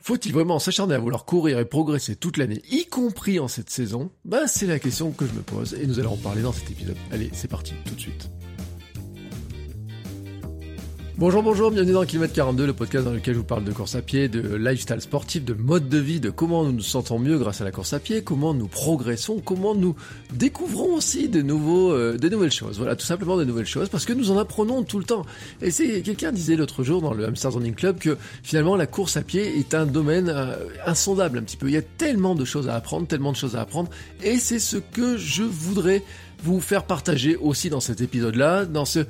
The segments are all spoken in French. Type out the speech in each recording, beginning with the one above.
Faut-il vraiment s'acharner à vouloir courir et progresser toute l'année, y compris en cette saison? Bah c'est la question que je me pose et nous allons en parler dans cet épisode. Allez, c'est parti, tout de suite. Bonjour, bonjour, bienvenue dans Kilomètre 42, le podcast dans lequel je vous parle de course à pied, de lifestyle sportif, de mode de vie, de comment nous nous sentons mieux grâce à la course à pied, comment nous progressons, comment nous découvrons aussi de nouveaux, euh, de nouvelles choses. Voilà, tout simplement de nouvelles choses parce que nous en apprenons tout le temps. Et c'est quelqu'un disait l'autre jour dans le Hamster Running Club que finalement la course à pied est un domaine euh, insondable un petit peu. Il y a tellement de choses à apprendre, tellement de choses à apprendre, et c'est ce que je voudrais vous faire partager aussi dans cet épisode-là, dans ce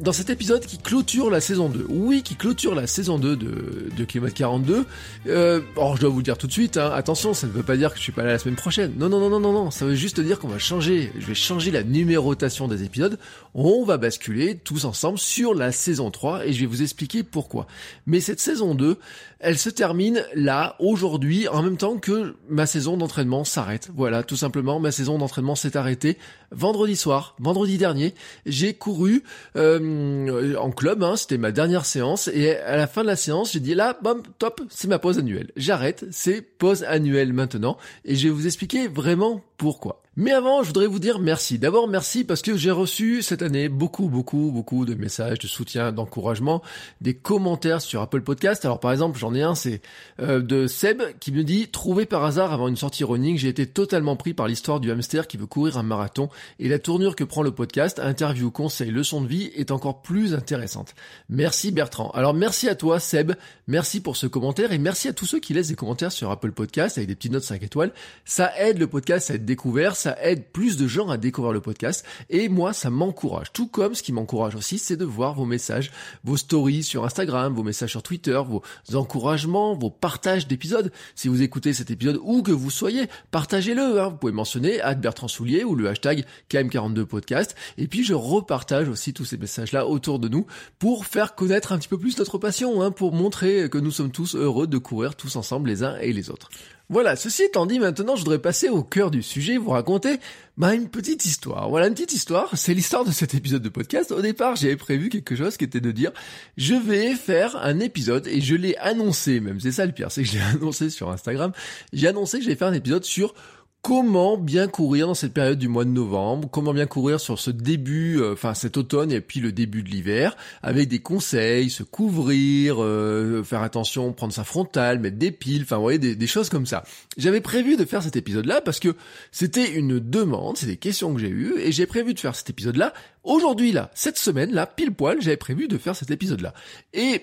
dans cet épisode qui clôture la saison 2. Oui, qui clôture la saison 2 de, de Kilomètre 42. Euh, alors je dois vous le dire tout de suite, hein, attention, ça ne veut pas dire que je suis pas là la semaine prochaine. Non, non, non, non, non, non, ça veut juste dire qu'on va changer, je vais changer la numérotation des épisodes. On va basculer tous ensemble sur la saison 3 et je vais vous expliquer pourquoi. Mais cette saison 2, elle se termine là, aujourd'hui, en même temps que ma saison d'entraînement s'arrête. Voilà, tout simplement, ma saison d'entraînement s'est arrêtée vendredi soir, vendredi dernier. J'ai couru euh, en club, hein, c'était ma dernière séance, et à la fin de la séance, j'ai dit là, bam, top, c'est ma pause annuelle. J'arrête, c'est pause annuelle maintenant, et je vais vous expliquer vraiment pourquoi. Mais avant, je voudrais vous dire merci. D'abord, merci parce que j'ai reçu cette année beaucoup, beaucoup, beaucoup de messages de soutien, d'encouragement, des commentaires sur Apple Podcast. Alors, par exemple, j'en ai un, c'est euh, de Seb qui me dit trouvé par hasard avant une sortie running, j'ai été totalement pris par l'histoire du hamster qui veut courir un marathon et la tournure que prend le podcast, interview, conseil, leçon de vie est encore plus intéressante. Merci Bertrand. Alors, merci à toi Seb, merci pour ce commentaire et merci à tous ceux qui laissent des commentaires sur Apple Podcast avec des petites notes 5 étoiles. Ça aide le podcast à être découvert, ça aide plus de gens à découvrir le podcast et moi ça m'encourage. Tout comme ce qui m'encourage aussi, c'est de voir vos messages, vos stories sur Instagram, vos messages sur Twitter, vos encouragements, vos partages d'épisodes. Si vous écoutez cet épisode où que vous soyez, partagez-le. Hein. Vous pouvez mentionner Bertrand Soulier ou le hashtag KM42podcast. Et puis je repartage aussi tous ces messages-là autour de nous pour faire connaître un petit peu plus notre passion, hein, pour montrer que nous sommes tous heureux de courir tous ensemble les uns et les autres. Voilà, ceci étant dit, maintenant je voudrais passer au cœur du sujet, vous raconter bah, une petite histoire. Voilà, une petite histoire, c'est l'histoire de cet épisode de podcast. Au départ, j'avais prévu quelque chose qui était de dire, je vais faire un épisode, et je l'ai annoncé même, c'est ça le pire, c'est que je l'ai annoncé sur Instagram, j'ai annoncé que j'allais faire un épisode sur comment bien courir dans cette période du mois de novembre, comment bien courir sur ce début, euh, enfin cet automne et puis le début de l'hiver, avec des conseils, se couvrir, euh, faire attention, prendre sa frontale, mettre des piles, enfin vous voyez des, choses comme ça. J'avais prévu de faire cet épisode-là parce que c'était une demande, c'est des questions que j'ai eues et j'ai prévu de faire cet épisode-là aujourd'hui là, cette semaine là, pile poil, j'avais prévu de faire cet épisode-là. Et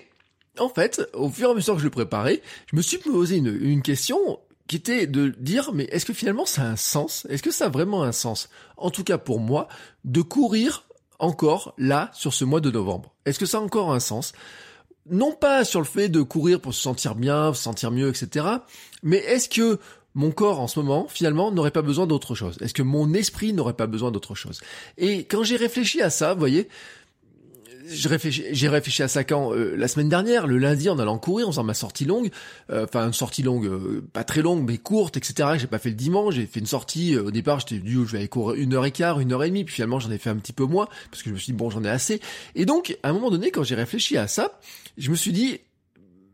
en fait, au fur et à mesure que je le préparais, je me suis posé une, une question qui était de dire mais est-ce que finalement ça a un sens? Est-ce que ça a vraiment un sens? En tout cas pour moi, de courir encore là sur ce mois de novembre. Est-ce que ça a encore un sens? Non pas sur le fait de courir pour se sentir bien, se sentir mieux, etc. Mais est-ce que mon corps en ce moment, finalement, n'aurait pas besoin d'autre chose? Est-ce que mon esprit n'aurait pas besoin d'autre chose? Et quand j'ai réfléchi à ça, vous voyez, j'ai réfléchi, réfléchi à ça quand euh, la semaine dernière, le lundi en allant courir, en faisant ma sortie longue, euh, enfin une sortie longue, euh, pas très longue mais courte, etc. J'ai pas fait le dimanche, j'ai fait une sortie. au départ, j'étais dit je vais aller courir une heure et quart, une heure et demie, puis finalement j'en ai fait un petit peu moins parce que je me suis dit bon j'en ai assez. Et donc à un moment donné, quand j'ai réfléchi à ça, je me suis dit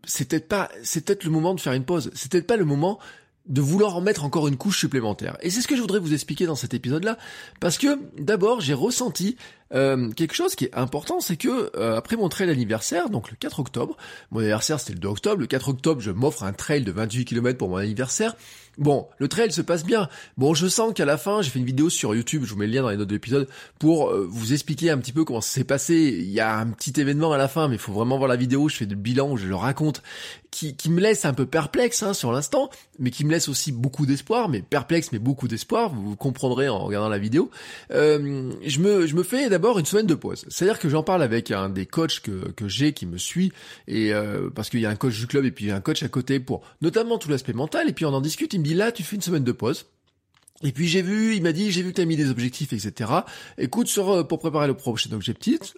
c'est peut-être pas, c'est peut-être le moment de faire une pause. C'est peut-être pas le moment de vouloir en mettre encore une couche supplémentaire. Et c'est ce que je voudrais vous expliquer dans cet épisode-là, parce que d'abord j'ai ressenti euh, quelque chose qui est important, c'est que euh, après mon trail anniversaire, donc le 4 octobre, mon anniversaire c'était le 2 octobre, le 4 octobre je m'offre un trail de 28 km pour mon anniversaire. Bon, le trail se passe bien. Bon, je sens qu'à la fin, j'ai fait une vidéo sur YouTube, je vous mets le lien dans les notes de l'épisode, pour euh, vous expliquer un petit peu comment ça s'est passé. Il y a un petit événement à la fin, mais il faut vraiment voir la vidéo, je fais le bilan, je le raconte, qui, qui me laisse un peu perplexe hein, sur l'instant, mais qui me laisse aussi beaucoup d'espoir, mais perplexe, mais beaucoup d'espoir, vous, comprendrez en regardant la vidéo. je me, je me fais d'abord d'abord une semaine de pause. C'est-à-dire que j'en parle avec un des coachs que, que j'ai qui me suit et euh, parce qu'il y a un coach du club et puis un coach à côté pour notamment tout l'aspect mental et puis on en discute. Il me dit là tu fais une semaine de pause. Et puis j'ai vu, il m'a dit, j'ai vu que t'as mis des objectifs, etc. Écoute, sur, euh, pour préparer le prochain objectif,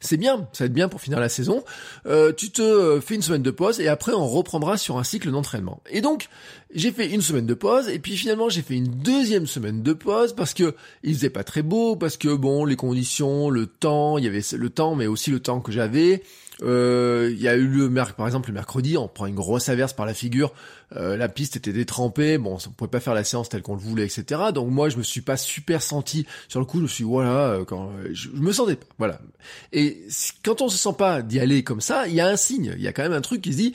c'est bien, ça va être bien pour finir la saison. Euh, tu te euh, fais une semaine de pause et après on reprendra sur un cycle d'entraînement. Et donc j'ai fait une semaine de pause et puis finalement j'ai fait une deuxième semaine de pause parce que il faisait pas très beau, parce que bon les conditions, le temps, il y avait le temps, mais aussi le temps que j'avais. Euh, il y a eu le par exemple le mercredi, on prend une grosse averse par la figure, euh, la piste était détrempée, bon, on pouvait pas faire la séance telle qu'on le voulait, etc. Donc moi, je me suis pas super senti sur le coup. Je me suis voilà, euh, quand je, me sentais pas, voilà. Et quand on se sent pas d'y aller comme ça, il y a un signe, il y a quand même un truc qui se dit.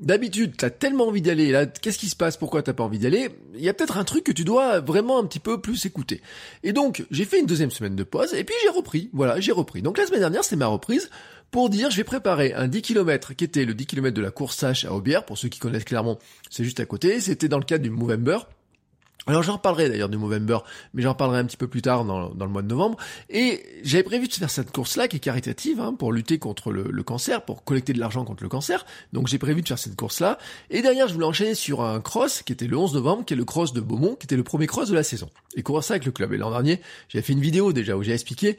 D'habitude, t'as tellement envie d'y aller, là, qu'est-ce qui se passe? Pourquoi t'as pas envie d'y aller? Il y a peut-être un truc que tu dois vraiment un petit peu plus écouter. Et donc, j'ai fait une deuxième semaine de pause, et puis j'ai repris. Voilà, j'ai repris. Donc la semaine dernière, c'était ma reprise pour dire je vais préparer un 10 km qui était le 10 km de la course Sache à Aubière, pour ceux qui connaissent clairement, c'est juste à côté, c'était dans le cadre du Movember, alors j'en reparlerai d'ailleurs du Movember, mais j'en parlerai un petit peu plus tard dans, le mois de novembre. Et j'avais prévu de faire cette course-là qui est caritative hein, pour lutter contre le, cancer, pour collecter de l'argent contre le cancer. Donc j'ai prévu de faire cette course-là. Et derrière je voulais enchaîner sur un cross qui était le 11 novembre, qui est le cross de Beaumont, qui était le premier cross de la saison. Et courir ça avec le club. Et l'an dernier, j'avais fait une vidéo déjà où j'ai expliqué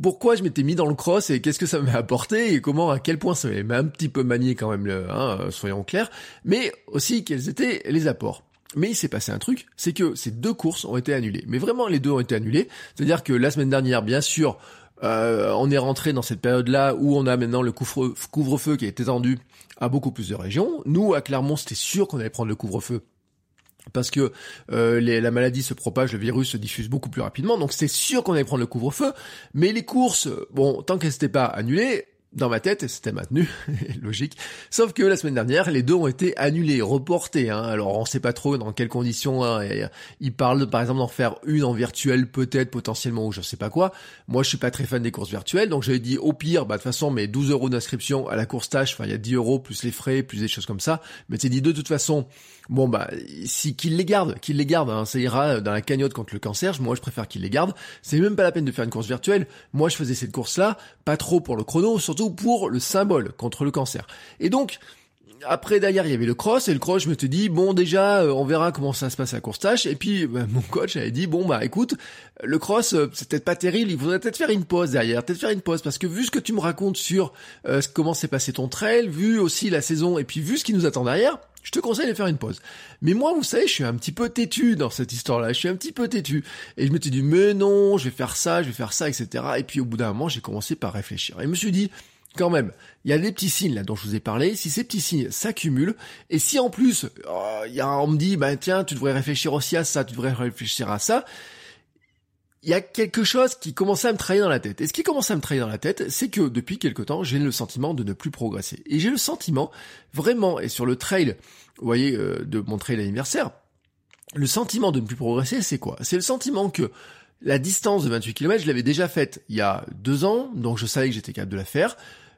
pourquoi je m'étais mis dans le cross et qu'est-ce que ça m'a apporté et comment, à quel point ça m'avait un petit peu manié quand même, le, hein, soyons clairs, mais aussi quels étaient les apports. Mais il s'est passé un truc, c'est que ces deux courses ont été annulées. Mais vraiment, les deux ont été annulées. C'est-à-dire que la semaine dernière, bien sûr, euh, on est rentré dans cette période-là où on a maintenant le couvre-feu qui est étendu à beaucoup plus de régions. Nous, à Clermont, c'était sûr qu'on allait prendre le couvre-feu parce que euh, la maladie se propage, le virus se diffuse beaucoup plus rapidement, donc c'est sûr qu'on allait prendre le couvre-feu, mais les courses, bon, tant qu'elles n'étaient pas annulées, dans ma tête, c'était maintenu, logique. Sauf que la semaine dernière, les deux ont été annulés, reportés. Hein. Alors on sait pas trop dans quelles conditions. Hein. Ils parlent par exemple d'en faire une en virtuel, peut-être potentiellement ou je sais pas quoi. Moi, je suis pas très fan des courses virtuelles, donc j'avais dit au pire, bah de toute façon, mes 12 euros d'inscription à la course tâche, enfin il y a 10 euros plus les frais, plus des choses comme ça. Mais c'est dit de toute façon, bon bah si qu'ils les gardent, qu'ils les gardent, hein, ça ira dans la cagnotte contre le cancer. Moi, je préfère qu'ils les gardent. C'est même pas la peine de faire une course virtuelle. Moi, je faisais cette course-là, pas trop pour le chrono, surtout pour le symbole contre le cancer. Et donc, après derrière il y avait le cross et le cross je me suis dit bon déjà euh, on verra comment ça se passe à tâche et puis bah, mon coach avait dit bon bah écoute le cross euh, c'est peut-être pas terrible il faudrait peut-être faire une pause derrière peut-être faire une pause parce que vu ce que tu me racontes sur euh, comment s'est passé ton trail vu aussi la saison et puis vu ce qui nous attend derrière je te conseille de faire une pause. Mais moi, vous savez, je suis un petit peu têtu dans cette histoire-là. Je suis un petit peu têtu. Et je me suis dit, mais non, je vais faire ça, je vais faire ça, etc. Et puis au bout d'un moment, j'ai commencé par réfléchir. Et je me suis dit, quand même, il y a des petits signes là dont je vous ai parlé. Si ces petits signes s'accumulent, et si en plus, oh, y a, on me dit, bah tiens, tu devrais réfléchir aussi à ça, tu devrais réfléchir à ça, il y a quelque chose qui commençait à me trahir dans la tête. Et ce qui commençait à me trahir dans la tête, c'est que depuis quelque temps, j'ai le sentiment de ne plus progresser. Et j'ai le sentiment, vraiment, et sur le trail, vous voyez, euh, de mon trail anniversaire, le sentiment de ne plus progresser, c'est quoi? C'est le sentiment que la distance de 28 km, je l'avais déjà faite il y a deux ans, donc je savais que j'étais capable de la faire.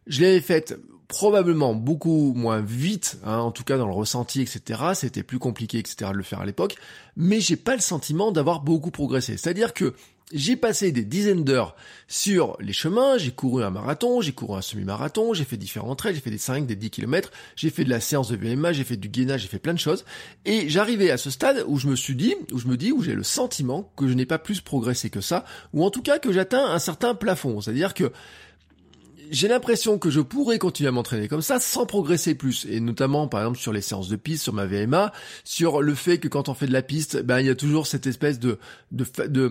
Je l'avais faite probablement beaucoup moins vite, hein, en tout cas dans le ressenti, etc. C'était plus compliqué, etc. de le faire à l'époque, mais j'ai pas le sentiment d'avoir beaucoup progressé. C'est-à-dire que j'ai passé des dizaines d'heures sur les chemins, j'ai couru un marathon, j'ai couru un semi-marathon, j'ai fait différents trails, j'ai fait des 5, des 10 km, j'ai fait de la séance de VMA, j'ai fait du gainage, j'ai fait plein de choses. Et j'arrivais à ce stade où je me suis dit, où je me dis, où j'ai le sentiment que je n'ai pas plus progressé que ça, ou en tout cas que j'atteins un certain plafond. C'est-à-dire que j'ai l'impression que je pourrais continuer à m'entraîner comme ça sans progresser plus. Et notamment, par exemple, sur les séances de piste, sur ma VMA, sur le fait que quand on fait de la piste, ben, il y a toujours cette espèce de, de, de,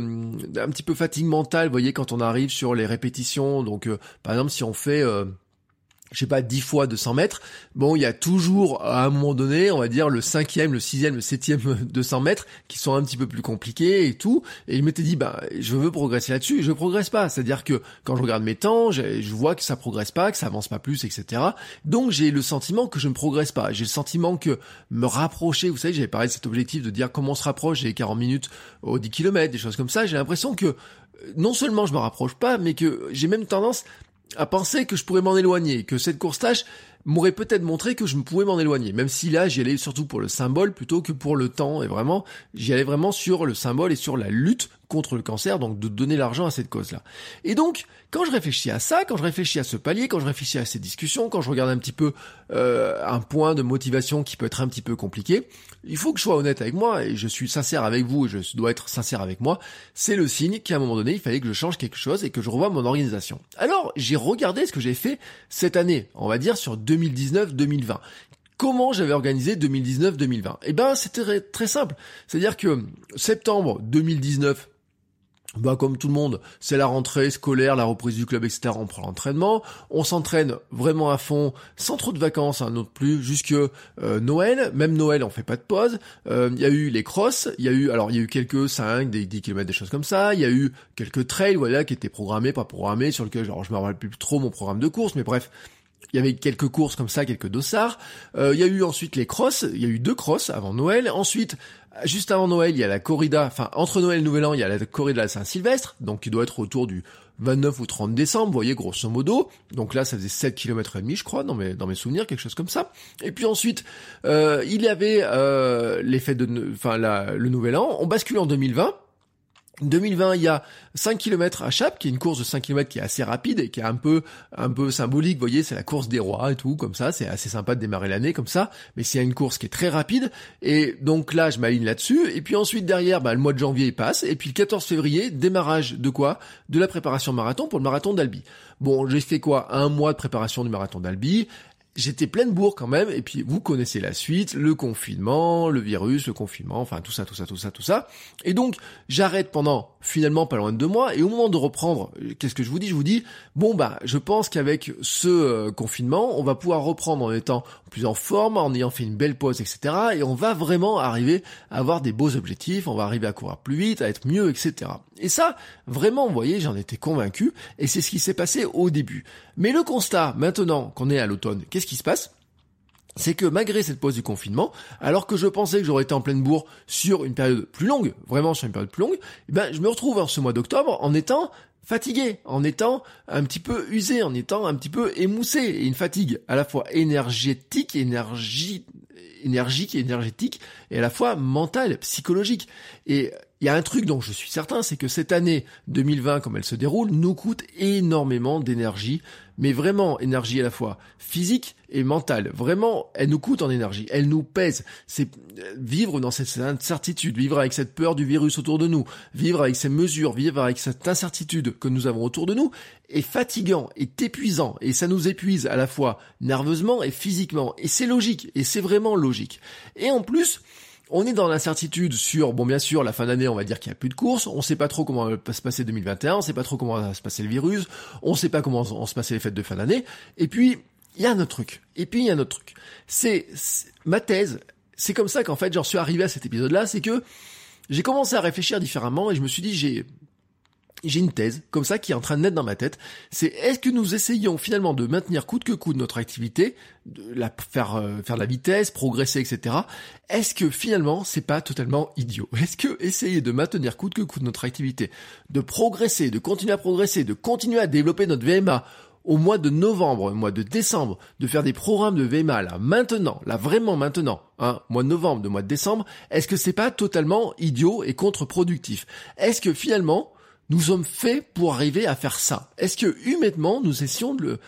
petit peu fatigue mentale, vous voyez, quand on arrive sur les répétitions. Donc, euh, par exemple, si on fait, euh, je sais pas, 10 fois de 100 mètres, bon, il y a toujours, à un moment donné, on va dire, le cinquième, le sixième, le septième de 100 mètres, qui sont un petit peu plus compliqués et tout, et il m'était dit, bah, je veux progresser là-dessus, et je progresse pas, c'est-à-dire que, quand je regarde mes temps, je vois que ça progresse pas, que ça avance pas plus, etc. Donc, j'ai le sentiment que je ne progresse pas, j'ai le sentiment que me rapprocher, vous savez, j'avais parlé de cet objectif de dire comment on se rapproche, j'ai 40 minutes aux 10 km, des choses comme ça, j'ai l'impression que, non seulement je me rapproche pas, mais que j'ai même tendance à penser que je pourrais m'en éloigner, que cette course tâche, m'aurait peut-être montré que je me pouvais m'en éloigner, même si là j'y allais surtout pour le symbole plutôt que pour le temps, et vraiment j'y allais vraiment sur le symbole et sur la lutte contre le cancer, donc de donner l'argent à cette cause-là. Et donc, quand je réfléchis à ça, quand je réfléchis à ce palier, quand je réfléchis à ces discussions, quand je regarde un petit peu euh, un point de motivation qui peut être un petit peu compliqué, il faut que je sois honnête avec moi, et je suis sincère avec vous, et je dois être sincère avec moi, c'est le signe qu'à un moment donné, il fallait que je change quelque chose et que je revoie mon organisation. Alors, j'ai regardé ce que j'ai fait cette année, on va dire sur 2019-2020 comment j'avais organisé 2019-2020 Eh ben, c'était très simple. C'est-à-dire que septembre 2019, bah comme tout le monde, c'est la rentrée scolaire, la reprise du club, etc. On prend l'entraînement, on s'entraîne vraiment à fond, sans trop de vacances, hein, non plus, jusque euh, Noël. Même Noël, on fait pas de pause. Euh, il y a eu les crosses, il y a eu, alors il y a eu quelques 5, des 10 km, des choses comme ça. Il y a eu quelques trails, voilà, qui étaient programmés, pas programmés, sur lequel, genre, je me rappelle plus trop mon programme de course, mais bref, il y avait quelques courses comme ça, quelques dossards. Euh, il y a eu ensuite les crosses. Il y a eu deux crosses avant Noël. Ensuite, juste avant Noël, il y a la corrida. Enfin, entre Noël et Nouvel An, il y a la corrida de la Saint-Sylvestre. Donc, qui doit être autour du 29 ou 30 décembre, vous voyez, grosso modo. Donc là, ça faisait 7 km et demi, je crois, dans mes, dans mes souvenirs, quelque chose comme ça. Et puis ensuite, euh, il y avait euh, les fêtes de, enfin, le Nouvel An. On bascule en 2020. 2020, il y a 5 km à Chap, qui est une course de 5 km qui est assez rapide et qui est un peu, un peu symbolique. Vous voyez, c'est la course des rois et tout, comme ça. C'est assez sympa de démarrer l'année comme ça. Mais c'est une course qui est très rapide. Et donc là, je m'aligne là-dessus. Et puis ensuite, derrière, bah, le mois de janvier passe. Et puis le 14 février, démarrage de quoi? De la préparation marathon pour le marathon d'Albi. Bon, j'ai fait quoi? Un mois de préparation du marathon d'Albi j'étais pleine bourre quand même, et puis vous connaissez la suite, le confinement, le virus, le confinement, enfin tout ça, tout ça, tout ça, tout ça. Et donc j'arrête pendant finalement pas loin de deux mois, et au moment de reprendre, qu'est-ce que je vous dis? Je vous dis, bon bah je pense qu'avec ce euh, confinement, on va pouvoir reprendre en étant plus en forme, en ayant fait une belle pause, etc. Et on va vraiment arriver à avoir des beaux objectifs, on va arriver à courir plus vite, à être mieux, etc. Et ça, vraiment, vous voyez, j'en étais convaincu, et c'est ce qui s'est passé au début. Mais le constat, maintenant qu'on est à l'automne, qu'est-ce qui se passe? C'est que malgré cette pause du confinement, alors que je pensais que j'aurais été en pleine bourre sur une période plus longue, vraiment sur une période plus longue, eh ben je me retrouve en ce mois d'octobre en étant fatigué, en étant un petit peu usé, en étant un petit peu émoussé, et une fatigue à la fois énergétique, énergie, énergique énergétique, et à la fois mentale, psychologique. Et il y a un truc dont je suis certain, c'est que cette année 2020, comme elle se déroule, nous coûte énormément d'énergie, mais vraiment énergie à la fois physique et mentale. Vraiment, elle nous coûte en énergie, elle nous pèse. C'est euh, vivre dans cette incertitude, vivre avec cette peur du virus autour de nous, vivre avec ces mesures, vivre avec cette incertitude que nous avons autour de nous est fatigant, est épuisant, et ça nous épuise à la fois nerveusement et physiquement. Et c'est logique, et c'est vraiment logique. Et en plus, on est dans l'incertitude sur, bon bien sûr, la fin d'année, on va dire qu'il n'y a plus de courses, on sait pas trop comment va se passer 2021, on sait pas trop comment va se passer le virus, on sait pas comment vont se passer les fêtes de fin d'année, et puis, il y a un autre truc, et puis il y a un autre truc. C'est, ma thèse, c'est comme ça qu'en fait j'en suis arrivé à cet épisode-là, c'est que j'ai commencé à réfléchir différemment, et je me suis dit, j'ai, j'ai une thèse comme ça qui est en train de naître dans ma tête. C'est est-ce que nous essayons finalement de maintenir coûte que coûte notre activité, de la faire euh, faire de la vitesse, progresser, etc. Est-ce que finalement c'est pas totalement idiot? Est-ce que essayer de maintenir coûte que coûte notre activité, de progresser, de continuer à progresser, de continuer à développer notre VMA au mois de novembre, au mois de décembre, de faire des programmes de VMA là maintenant, là vraiment maintenant, hein, mois de novembre, de mois de décembre, est-ce que c'est pas totalement idiot et contre-productif? Est-ce que finalement nous sommes faits pour arriver à faire ça. Est-ce que humainement nous essayons de le...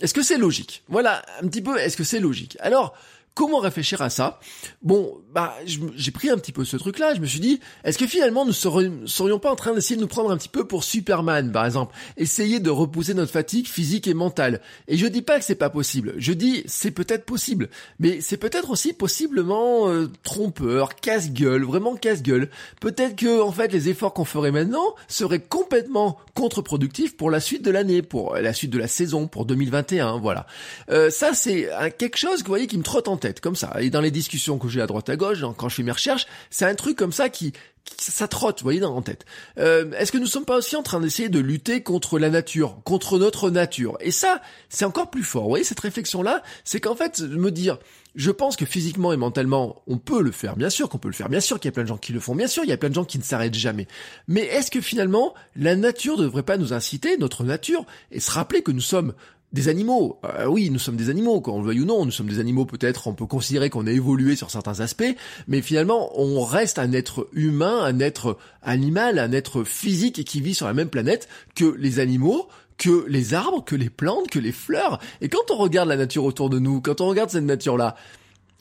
Est-ce que c'est logique? Voilà, un petit peu, est-ce que c'est logique? Alors, Comment réfléchir à ça? Bon, bah, j'ai pris un petit peu ce truc-là. Je me suis dit, est-ce que finalement nous serions, pas en train d'essayer de nous prendre un petit peu pour Superman, par exemple, essayer de repousser notre fatigue physique et mentale Et je dis pas que c'est pas possible. Je dis c'est peut-être possible, mais c'est peut-être aussi possiblement euh, trompeur, casse-gueule, vraiment casse-gueule. Peut-être que en fait les efforts qu'on ferait maintenant seraient complètement contre-productifs pour la suite de l'année, pour la suite de la saison, pour 2021. Voilà. Euh, ça c'est quelque chose, vous voyez, qui me trotte en tête, comme ça. Et dans les discussions que j'ai à droite à gauche, quand je fais mes recherches, c'est un truc comme ça qui, ça trotte, vous voyez, dans en tête. Euh, est-ce que nous sommes pas aussi en train d'essayer de lutter contre la nature, contre notre nature? Et ça, c'est encore plus fort. Vous voyez, cette réflexion-là, c'est qu'en fait, me dire, je pense que physiquement et mentalement, on peut le faire. Bien sûr qu'on peut le faire. Bien sûr qu'il y a plein de gens qui le font. Bien sûr, il y a plein de gens qui ne s'arrêtent jamais. Mais est-ce que finalement, la nature ne devrait pas nous inciter, notre nature, et se rappeler que nous sommes des animaux. Euh, oui, nous sommes des animaux, quand on le veuille ou non, nous sommes des animaux peut-être, on peut considérer qu'on a évolué sur certains aspects, mais finalement on reste un être humain, un être animal, un être physique qui vit sur la même planète que les animaux, que les arbres, que les plantes, que les fleurs. Et quand on regarde la nature autour de nous, quand on regarde cette nature-là,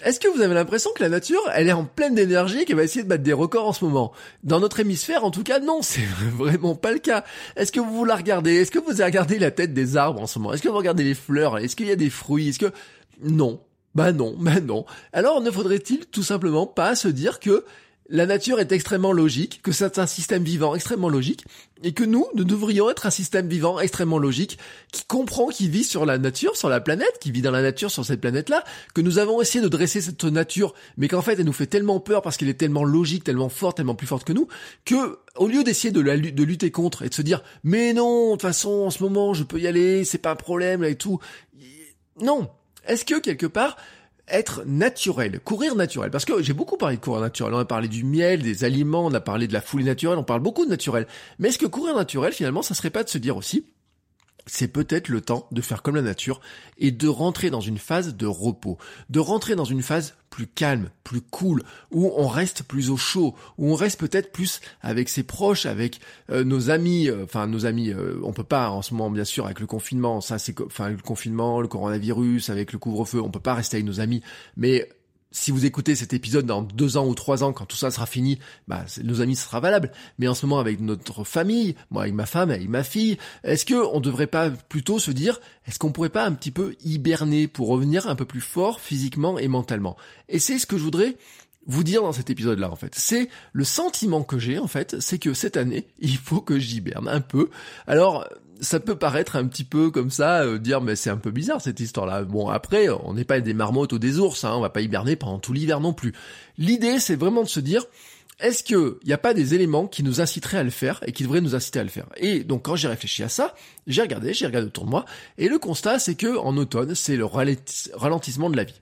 est-ce que vous avez l'impression que la nature, elle est en pleine d'énergie et qu'elle va essayer de battre des records en ce moment? Dans notre hémisphère, en tout cas, non, c'est vraiment pas le cas. Est-ce que vous la regardez? Est-ce que vous regardé la tête des arbres en ce moment? Est-ce que vous regardez les fleurs? Est-ce qu'il y a des fruits? Est-ce que... Non? Bah non, bah non. Alors ne faudrait-il tout simplement pas se dire que la nature est extrêmement logique, que c'est un système vivant extrêmement logique, et que nous, nous devrions être un système vivant extrêmement logique, qui comprend, qui vit sur la nature, sur la planète, qui vit dans la nature sur cette planète-là, que nous avons essayé de dresser cette nature, mais qu'en fait elle nous fait tellement peur parce qu'elle est tellement logique, tellement forte, tellement plus forte que nous, que au lieu d'essayer de, lutter contre et de se dire mais non, de toute façon en ce moment je peux y aller, c'est pas un problème et tout, non. Est-ce que quelque part être naturel, courir naturel. Parce que j'ai beaucoup parlé de courir naturel. On a parlé du miel, des aliments, on a parlé de la foulée naturelle, on parle beaucoup de naturel. Mais est-ce que courir naturel, finalement, ça serait pas de se dire aussi, c'est peut-être le temps de faire comme la nature et de rentrer dans une phase de repos, de rentrer dans une phase plus calme, plus cool, où on reste plus au chaud, où on reste peut-être plus avec ses proches, avec euh, nos amis, euh, enfin nos amis, euh, on peut pas en ce moment bien sûr avec le confinement, ça c'est enfin le confinement, le coronavirus, avec le couvre-feu, on peut pas rester avec nos amis, mais si vous écoutez cet épisode dans deux ans ou trois ans, quand tout ça sera fini, bah, nos amis, ce sera valable. Mais en ce moment, avec notre famille, moi avec ma femme, avec ma fille, est-ce que on devrait pas plutôt se dire, est-ce qu'on pourrait pas un petit peu hiberner pour revenir un peu plus fort physiquement et mentalement? Et c'est ce que je voudrais vous dire dans cet épisode-là, en fait. C'est le sentiment que j'ai, en fait, c'est que cette année, il faut que j'hiberne un peu. Alors, ça peut paraître un petit peu comme ça, euh, dire mais c'est un peu bizarre cette histoire-là. Bon après, on n'est pas des marmottes ou des ours, hein, on va pas hiberner pendant tout l'hiver non plus. L'idée c'est vraiment de se dire est-ce qu'il n'y a pas des éléments qui nous inciteraient à le faire et qui devraient nous inciter à le faire? Et donc quand j'ai réfléchi à ça, j'ai regardé, j'ai regardé autour de moi, et le constat c'est que en automne, c'est le ralentissement de la vie.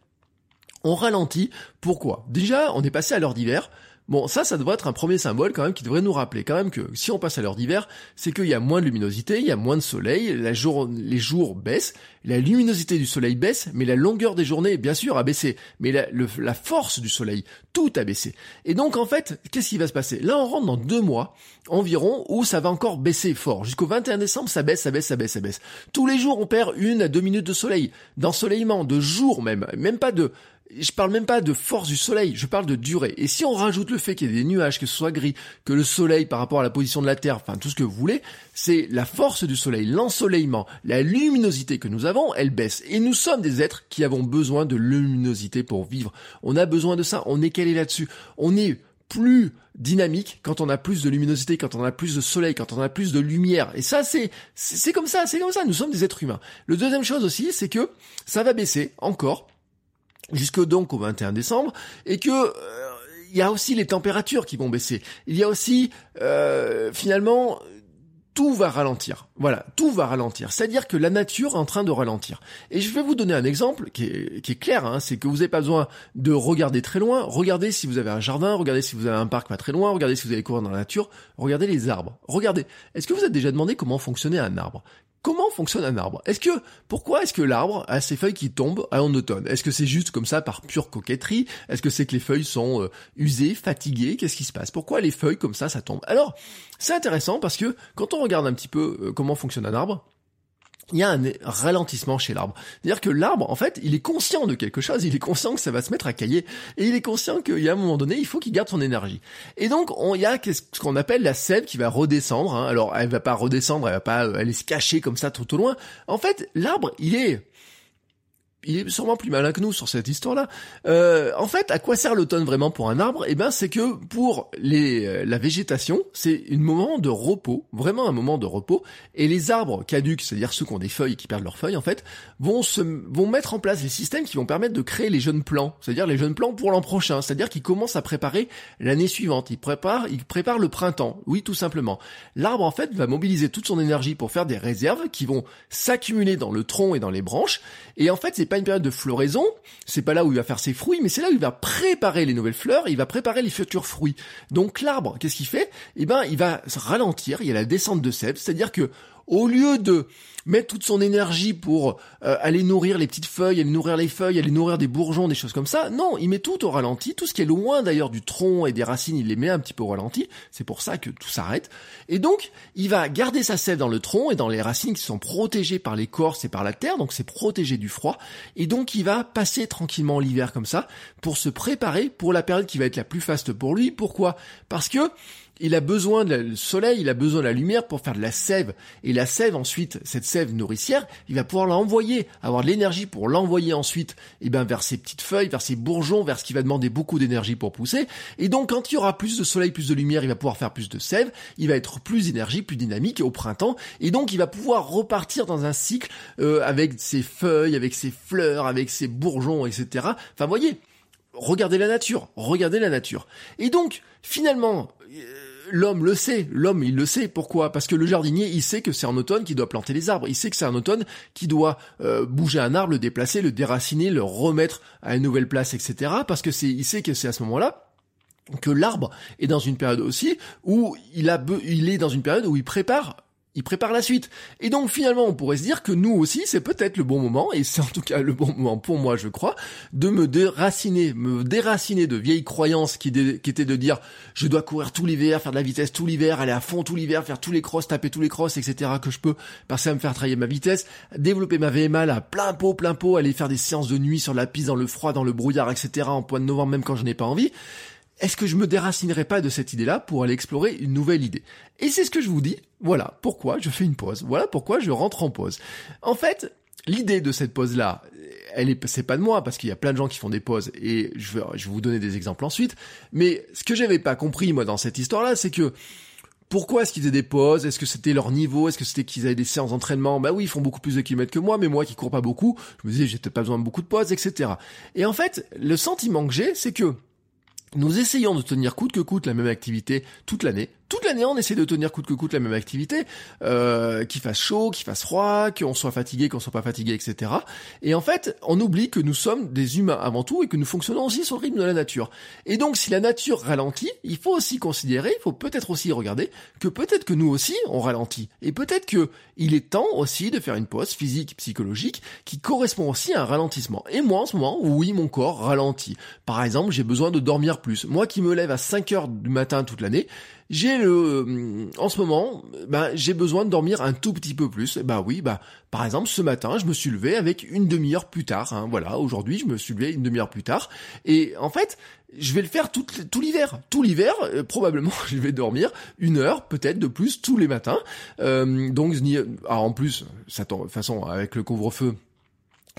On ralentit, pourquoi? Déjà, on est passé à l'heure d'hiver, Bon, ça, ça devrait être un premier symbole quand même qui devrait nous rappeler quand même que si on passe à l'heure d'hiver, c'est qu'il y a moins de luminosité, il y a moins de soleil, les jours baissent, la luminosité du soleil baisse, mais la longueur des journées, bien sûr, a baissé, mais la, la force du soleil, tout a baissé. Et donc, en fait, qu'est-ce qui va se passer? Là, on rentre dans deux mois environ où ça va encore baisser fort. Jusqu'au 21 décembre, ça baisse, ça baisse, ça baisse, ça baisse. Tous les jours, on perd une à deux minutes de soleil, d'ensoleillement, de jour même, même pas de je parle même pas de force du soleil, je parle de durée. Et si on rajoute le fait qu'il y ait des nuages, que ce soit gris, que le soleil par rapport à la position de la Terre, enfin tout ce que vous voulez, c'est la force du soleil, l'ensoleillement, la luminosité que nous avons, elle baisse. Et nous sommes des êtres qui avons besoin de luminosité pour vivre. On a besoin de ça, on est calé là-dessus. On est plus dynamique quand on a plus de luminosité, quand on a plus de soleil, quand on a plus de lumière. Et ça, c'est, c'est comme ça, c'est comme ça. Nous sommes des êtres humains. Le deuxième chose aussi, c'est que ça va baisser encore jusque donc au 21 décembre, et que euh, il y a aussi les températures qui vont baisser. Il y a aussi euh, finalement tout va ralentir. Voilà, tout va ralentir. C'est-à-dire que la nature est en train de ralentir. Et je vais vous donner un exemple qui est, clair, hein, c'est que vous n'avez pas besoin de regarder très loin. Regardez si vous avez un jardin, regardez si vous avez un parc pas très loin, regardez si vous allez courir dans la nature, regardez les arbres. Regardez. Est-ce que vous avez déjà demandé comment fonctionnait un arbre? Comment fonctionne un arbre? Est-ce que pourquoi est-ce que l'arbre a ses feuilles qui tombent en automne? Est-ce que c'est juste comme ça par pure coquetterie? Est-ce que c'est que les feuilles sont euh, usées, fatiguées? Qu'est-ce qui se passe? Pourquoi les feuilles comme ça ça tombe? Alors, c'est intéressant parce que quand on regarde un petit peu euh, comment fonctionne un arbre, il y a un ralentissement chez l'arbre. C'est-à-dire que l'arbre, en fait, il est conscient de quelque chose, il est conscient que ça va se mettre à cailler, et il est conscient qu'il y a un moment donné, il faut qu'il garde son énergie. Et donc, on, il y a ce qu'on appelle la sève qui va redescendre. Hein. Alors, elle va pas redescendre, elle va pas aller se cacher comme ça tout au loin. En fait, l'arbre, il est il est sûrement plus malin que nous sur cette histoire-là. Euh, en fait, à quoi sert l'automne vraiment pour un arbre? Eh ben, c'est que pour les, euh, la végétation, c'est un moment de repos, vraiment un moment de repos. Et les arbres caducs, c'est-à-dire ceux qui ont des feuilles qui perdent leurs feuilles, en fait, vont se, vont mettre en place des systèmes qui vont permettre de créer les jeunes plants, c'est-à-dire les jeunes plants pour l'an prochain, c'est-à-dire qu'ils commencent à préparer l'année suivante. Ils préparent, ils préparent le printemps. Oui, tout simplement. L'arbre, en fait, va mobiliser toute son énergie pour faire des réserves qui vont s'accumuler dans le tronc et dans les branches. Et en fait, pas une période de floraison, c'est pas là où il va faire ses fruits, mais c'est là où il va préparer les nouvelles fleurs, il va préparer les futurs fruits. Donc l'arbre, qu'est-ce qu'il fait? Eh ben, il va se ralentir, il y a la descente de sève, c'est-à-dire que au lieu de mettre toute son énergie pour euh, aller nourrir les petites feuilles, aller nourrir les feuilles, aller nourrir des bourgeons, des choses comme ça. Non, il met tout au ralenti, tout ce qui est loin d'ailleurs du tronc et des racines, il les met un petit peu au ralenti. C'est pour ça que tout s'arrête. Et donc, il va garder sa sève dans le tronc et dans les racines qui sont protégées par l'écorce et par la terre, donc c'est protégé du froid. Et donc, il va passer tranquillement l'hiver comme ça pour se préparer pour la période qui va être la plus faste pour lui. Pourquoi? Parce que il a besoin du soleil, il a besoin de la lumière pour faire de la sève. Et la sève ensuite, cette sève nourricière, il va pouvoir l'envoyer, avoir de l'énergie pour l'envoyer ensuite eh ben, vers ses petites feuilles, vers ses bourgeons, vers ce qui va demander beaucoup d'énergie pour pousser. Et donc quand il y aura plus de soleil, plus de lumière, il va pouvoir faire plus de sève, il va être plus énergie, plus dynamique au printemps. Et donc il va pouvoir repartir dans un cycle euh, avec ses feuilles, avec ses fleurs, avec ses bourgeons, etc. Enfin voyez, regardez la nature, regardez la nature. Et donc finalement... Euh, l'homme le sait, l'homme il le sait. Pourquoi? Parce que le jardinier il sait que c'est en automne qu'il doit planter les arbres, il sait que c'est en automne qu'il doit euh, bouger un arbre, le déplacer, le déraciner, le remettre à une nouvelle place, etc. Parce que c'est, il sait que c'est à ce moment-là que l'arbre est dans une période aussi où il a, il est dans une période où il prépare il prépare la suite. Et donc finalement, on pourrait se dire que nous aussi, c'est peut-être le bon moment, et c'est en tout cas le bon moment pour moi, je crois, de me déraciner, me déraciner de vieilles croyances qui, étaient de dire je dois courir tout l'hiver, faire de la vitesse tout l'hiver, aller à fond tout l'hiver, faire tous les crosses, taper tous les crosses, etc. que je peux, passer à me faire travailler ma vitesse, développer ma VMA à plein pot, plein pot, aller faire des séances de nuit sur la piste, dans le froid, dans le brouillard, etc. en point de novembre, même quand je n'ai pas envie est-ce que je me déracinerai pas de cette idée-là pour aller explorer une nouvelle idée? Et c'est ce que je vous dis. Voilà pourquoi je fais une pause. Voilà pourquoi je rentre en pause. En fait, l'idée de cette pause-là, elle est, c'est pas de moi parce qu'il y a plein de gens qui font des pauses et je vais, je vais vous donner des exemples ensuite. Mais ce que j'avais pas compris moi dans cette histoire-là, c'est que pourquoi est-ce qu'ils faisaient des pauses? Est-ce que c'était leur niveau? Est-ce que c'était qu'ils avaient des séances d'entraînement? Bah oui, ils font beaucoup plus de kilomètres que moi, mais moi qui cours pas beaucoup, je me disais j'ai peut-être pas besoin de beaucoup de pauses, etc. Et en fait, le sentiment que j'ai, c'est que nous essayons de tenir coûte que coûte la même activité toute l'année, toute l'année, on essaie de tenir coûte que coûte la même activité, euh, qu'il fasse chaud, qu'il fasse froid, qu'on soit fatigué, qu'on soit pas fatigué, etc. Et en fait, on oublie que nous sommes des humains avant tout et que nous fonctionnons aussi sur le rythme de la nature. Et donc, si la nature ralentit, il faut aussi considérer, il faut peut-être aussi regarder que peut-être que nous aussi on ralentit. Et peut-être que il est temps aussi de faire une pause physique, psychologique, qui correspond aussi à un ralentissement. Et moi, en ce moment, oui, mon corps ralentit. Par exemple, j'ai besoin de dormir plus. Moi qui me lève à 5 heures du matin toute l'année, j'ai le, euh, en ce moment, ben, j'ai besoin de dormir un tout petit peu plus. Bah oui, bah, par exemple, ce matin, je me suis levé avec une demi-heure plus tard. Hein, voilà, aujourd'hui, je me suis levé une demi-heure plus tard. Et en fait, je vais le faire tout, tout l'hiver. Tout l'hiver, euh, probablement, je vais dormir une heure, peut-être de plus, tous les matins. Euh, donc, ah, en plus, ça, de toute façon, avec le couvre-feu,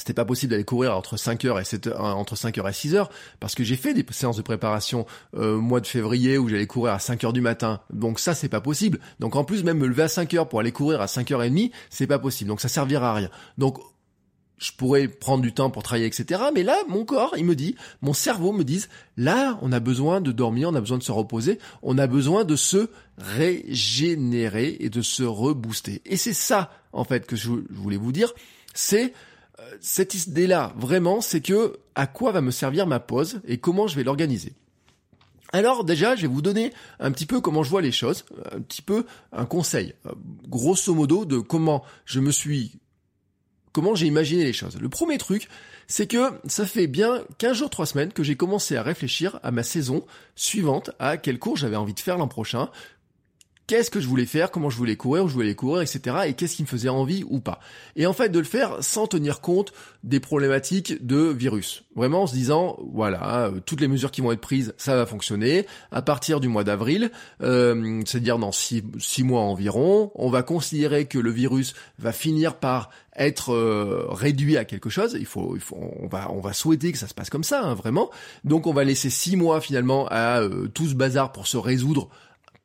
c'était pas possible d'aller courir entre 5h et 7 h entre 5h et 6h parce que j'ai fait des séances de préparation euh, mois de février où j'allais courir à 5h du matin. Donc ça c'est pas possible. Donc en plus même me lever à 5h pour aller courir à 5h30, c'est pas possible. Donc ça servira à rien. Donc je pourrais prendre du temps pour travailler, etc. Mais là, mon corps, il me dit, mon cerveau me dit, là, on a besoin de dormir, on a besoin de se reposer, on a besoin de se régénérer et de se rebooster. Et c'est ça, en fait, que je voulais vous dire, c'est cette idée-là, vraiment, c'est que à quoi va me servir ma pause et comment je vais l'organiser? Alors déjà, je vais vous donner un petit peu comment je vois les choses, un petit peu un conseil, euh, grosso modo, de comment je me suis, comment j'ai imaginé les choses. Le premier truc, c'est que ça fait bien 15 jours, 3 semaines que j'ai commencé à réfléchir à ma saison suivante, à quel cours j'avais envie de faire l'an prochain, qu'est-ce que je voulais faire, comment je voulais courir, où je voulais courir, etc. Et qu'est-ce qui me faisait envie ou pas. Et en fait, de le faire sans tenir compte des problématiques de virus. Vraiment en se disant, voilà, euh, toutes les mesures qui vont être prises, ça va fonctionner. À partir du mois d'avril, euh, c'est-à-dire dans six, mois environ, on va considérer que le virus va finir par être euh, réduit à quelque chose. Il faut, il on va, on va souhaiter que ça se passe comme ça, hein, vraiment. Donc on va laisser six mois finalement à tout ce bazar pour se résoudre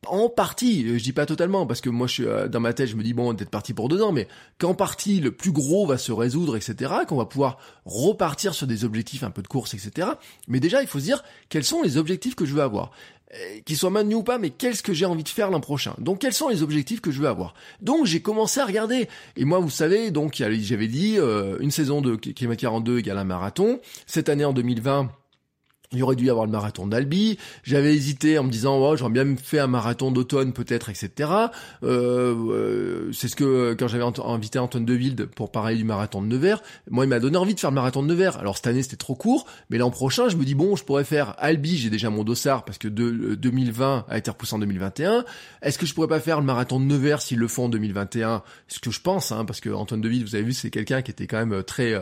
en partie, je dis pas totalement, parce que moi je suis euh, dans ma tête, je me dis bon, peut-être parti pour deux ans, mais qu'en partie le plus gros va se résoudre, etc., qu'on va pouvoir repartir sur des objectifs un peu de course, etc. Mais déjà, il faut se dire quels sont les objectifs que je veux avoir? Euh, qu'ils soient maintenus ou pas, mais qu'est-ce que j'ai envie de faire l'an prochain? Donc quels sont les objectifs que je veux avoir? Donc j'ai commencé à regarder. Et moi, vous savez, donc j'avais dit euh, une saison de kilomètre 42 égale un marathon. Cette année en 2020, il aurait dû y avoir le marathon d'Albi. J'avais hésité en me disant, oh, j'aurais bien fait un marathon d'automne peut-être, etc. Euh, euh, c'est ce que quand j'avais invité Antoine Deville pour parler du marathon de Nevers, moi il m'a donné envie de faire le marathon de Nevers. Alors cette année c'était trop court, mais l'an prochain je me dis bon, je pourrais faire Albi, j'ai déjà mon dossard parce que de, 2020 euh, a été repoussé en 2021. Est-ce que je pourrais pas faire le marathon de Nevers s'ils le font en 2021 Ce que je pense, hein, parce que Antoine Deville, vous avez vu, c'est quelqu'un qui était quand même très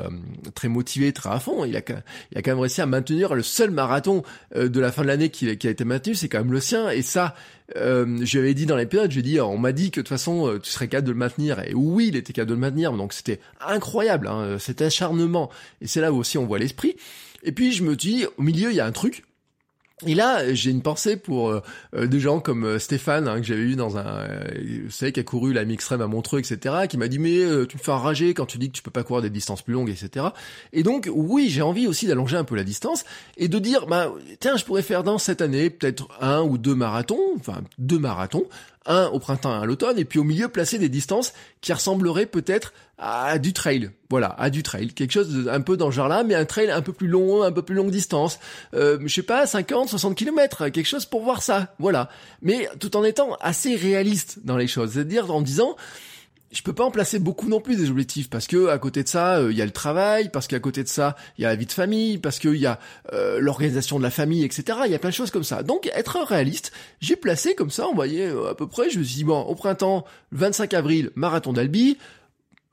très motivé, très à fond. Il a il a quand même réussi à maintenir le seul marathon euh, de la fin de l'année qui, a été maintenu, c'est quand même le sien. Et ça, euh, je lui avais dit dans les périodes, je lui ai dit, on m'a dit que de toute façon, euh, tu serais capable de le maintenir. Et oui, il était capable de le maintenir. Donc c'était incroyable, hein, cet acharnement. Et c'est là où aussi on voit l'esprit. Et puis je me dis, au milieu, il y a un truc et là, j'ai une pensée pour euh, euh, des gens comme euh, Stéphane, hein, que j'avais eu dans un... vous savez, qui a couru la Mixrem à Montreux, etc., qui m'a dit, mais tu me fais enrager quand tu dis que tu peux pas courir des distances plus longues, etc. Et donc, oui, j'ai envie aussi d'allonger un peu la distance et de dire, bah, tiens, je pourrais faire dans cette année peut-être un ou deux marathons, enfin deux marathons, un au printemps, un à l'automne, et puis au milieu placer des distances qui ressembleraient peut-être à du trail. Voilà, à du trail. Quelque chose un peu dans ce genre-là, mais un trail un peu plus long, un peu plus longue distance. Euh, je sais pas, 50, 60 km, quelque chose pour voir ça. Voilà. Mais tout en étant assez réaliste dans les choses. C'est-à-dire en disant, je peux pas en placer beaucoup non plus des objectifs parce que à côté de ça euh, il y a le travail parce qu'à côté de ça il y a la vie de famille parce qu'il y a euh, l'organisation de la famille etc il y a plein de choses comme ça. Donc être réaliste j'ai placé comme ça on voyait euh, à peu près je me suis dit bon au printemps 25 avril marathon d'Albi.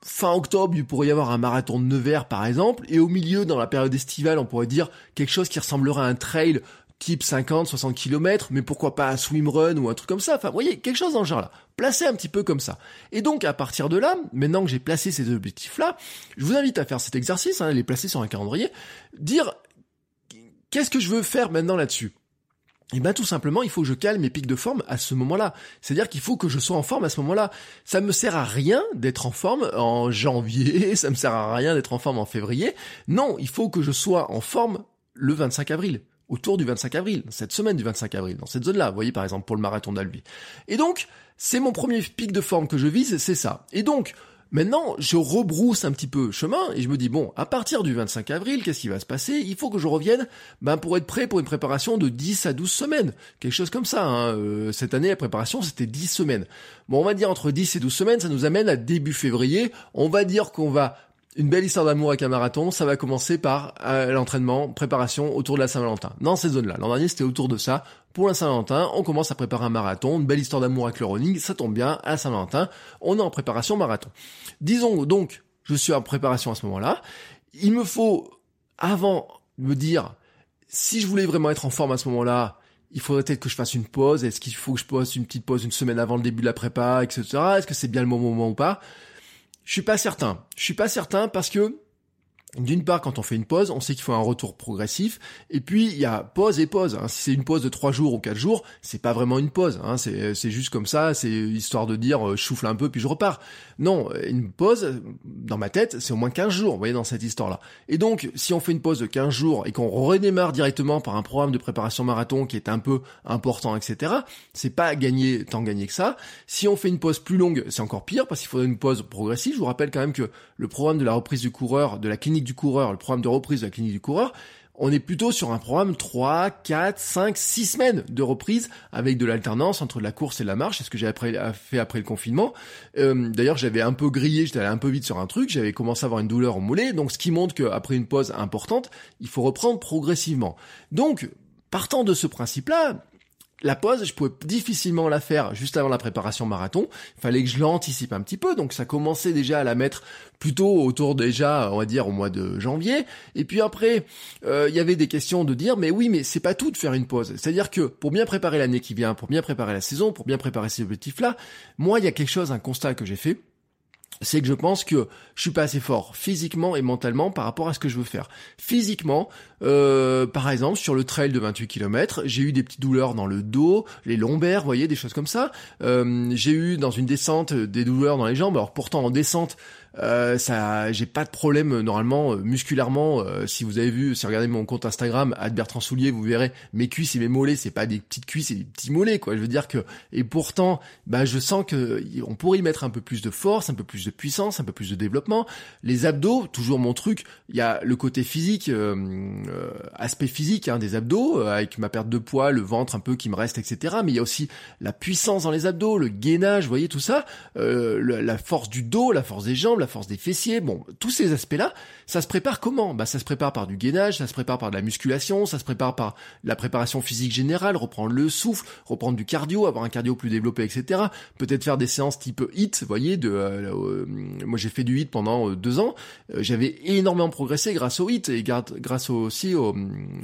Fin octobre, il pourrait y avoir un marathon de Nevers par exemple, et au milieu, dans la période estivale, on pourrait dire quelque chose qui ressemblerait à un trail type 50, 60 km, mais pourquoi pas un swimrun ou un truc comme ça. Enfin, vous voyez, quelque chose dans ce genre-là. Placez un petit peu comme ça. Et donc, à partir de là, maintenant que j'ai placé ces objectifs-là, je vous invite à faire cet exercice, hein, les placer sur un calendrier, dire qu'est-ce que je veux faire maintenant là-dessus. Et bien tout simplement, il faut que je calme mes pics de forme à ce moment-là. C'est-à-dire qu'il faut que je sois en forme à ce moment-là. Ça me sert à rien d'être en forme en janvier, ça me sert à rien d'être en forme en février. Non, il faut que je sois en forme le 25 avril autour du 25 avril, cette semaine du 25 avril, dans cette zone-là, vous voyez par exemple pour le marathon d'Albi. Et donc, c'est mon premier pic de forme que je vise, c'est ça. Et donc, Maintenant, je rebrousse un petit peu chemin et je me dis bon, à partir du 25 avril, qu'est-ce qui va se passer? Il faut que je revienne ben, pour être prêt pour une préparation de 10 à 12 semaines. Quelque chose comme ça. Hein. Euh, cette année, la préparation, c'était 10 semaines. Bon, on va dire entre 10 et 12 semaines, ça nous amène à début février. On va dire qu'on va une belle histoire d'amour avec un marathon, ça va commencer par euh, l'entraînement, préparation autour de la Saint-Valentin. Dans ces zones-là. L'an dernier, c'était autour de ça. Pour la Saint-Valentin, on commence à préparer un marathon, une belle histoire d'amour avec le running, ça tombe bien, à Saint-Valentin, on est en préparation marathon. Disons donc, je suis en préparation à ce moment-là. Il me faut, avant, me dire, si je voulais vraiment être en forme à ce moment-là, il faudrait peut-être que je fasse une pause. Est-ce qu'il faut que je pose une petite pause une semaine avant le début de la prépa, etc. Est-ce que c'est bien le bon moment ou pas? Je suis pas certain. Je suis pas certain parce que d'une part, quand on fait une pause, on sait qu'il faut un retour progressif. Et puis, il y a pause et pause. Hein. Si c'est une pause de trois jours ou quatre jours, c'est pas vraiment une pause. Hein. C'est juste comme ça, c'est histoire de dire euh, je souffle un peu puis je repars. Non, une pause, dans ma tête, c'est au moins 15 jours, vous voyez, dans cette histoire-là. Et donc, si on fait une pause de 15 jours et qu'on redémarre directement par un programme de préparation marathon qui est un peu important, etc., c'est pas gagner tant gagner que ça. Si on fait une pause plus longue, c'est encore pire parce qu'il faudrait une pause progressive. Je vous rappelle quand même que le programme de la reprise du coureur, de la clinique du coureur, le programme de reprise de la clinique du coureur, on est plutôt sur un programme 3, 4, 5, 6 semaines de reprise avec de l'alternance entre la course et la marche, c'est ce que j'ai fait après le confinement. Euh, d'ailleurs, j'avais un peu grillé, j'étais allé un peu vite sur un truc, j'avais commencé à avoir une douleur au mollet, donc ce qui montre qu'après une pause importante, il faut reprendre progressivement. Donc, partant de ce principe-là, la pause, je pouvais difficilement la faire juste avant la préparation marathon. Il fallait que je l'anticipe un petit peu, donc ça commençait déjà à la mettre plutôt autour déjà, on va dire au mois de janvier. Et puis après, euh, il y avait des questions de dire, mais oui, mais c'est pas tout de faire une pause. C'est-à-dire que pour bien préparer l'année qui vient, pour bien préparer la saison, pour bien préparer ces objectifs-là, moi, il y a quelque chose, un constat que j'ai fait c'est que je pense que je suis pas assez fort physiquement et mentalement par rapport à ce que je veux faire. Physiquement, euh, par exemple, sur le trail de 28 km, j'ai eu des petites douleurs dans le dos, les lombaires, vous voyez, des choses comme ça. Euh, j'ai eu dans une descente des douleurs dans les jambes. Alors pourtant en descente, euh, ça, j'ai pas de problème euh, normalement musculairement. si vous avez vu, si vous regardez mon compte Instagram, Bertrand Soulier, vous verrez mes cuisses et mes mollets, c'est pas des petites cuisses, c'est des petits mollets, quoi. Je veux dire que, et pourtant, bah, je sens que on pourrait y mettre un peu plus de force, un peu plus de puissance, un peu plus de développement. Les abdos, toujours mon truc. Il y a le côté physique, aspect physique hein, des abdos, avec ma perte de poids, le ventre un peu qui me reste, etc. Mais il y a aussi la puissance dans les abdos, le gainage, vous voyez tout ça, euh, la force du dos, la force des jambes, la force des fessiers, bon, tous ces aspects-là, ça se prépare comment? Bah ça se prépare par du gainage, ça se prépare par de la musculation, ça se prépare par la préparation physique générale, reprendre le souffle, reprendre du cardio, avoir un cardio plus développé, etc. Peut-être faire des séances type HIT, vous voyez, de, euh, euh, moi j'ai fait du HIT pendant deux ans, j'avais énormément progressé grâce au HIT et grâce aussi au,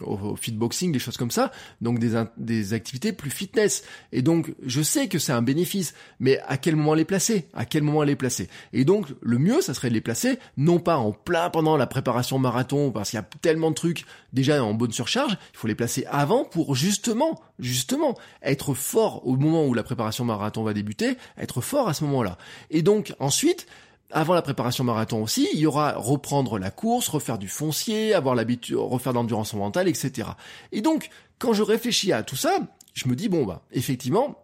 au, fitboxing, des choses comme ça, donc des, des activités plus fitness. Et donc je sais que c'est un bénéfice, mais à quel moment les placer? À quel moment les placer? Et donc le mieux, ça serait de les placer non pas en plein pendant la préparation marathon, parce qu'il y a tellement de trucs déjà en bonne surcharge, il faut les placer avant pour justement, justement, être fort au moment où la préparation marathon va débuter, être fort à ce moment-là. Et donc ensuite, avant la préparation marathon aussi, il y aura reprendre la course, refaire du foncier, avoir l'habitude, refaire de l'endurance mentale, etc. Et donc, quand je réfléchis à tout ça, je me dis bon bah, effectivement,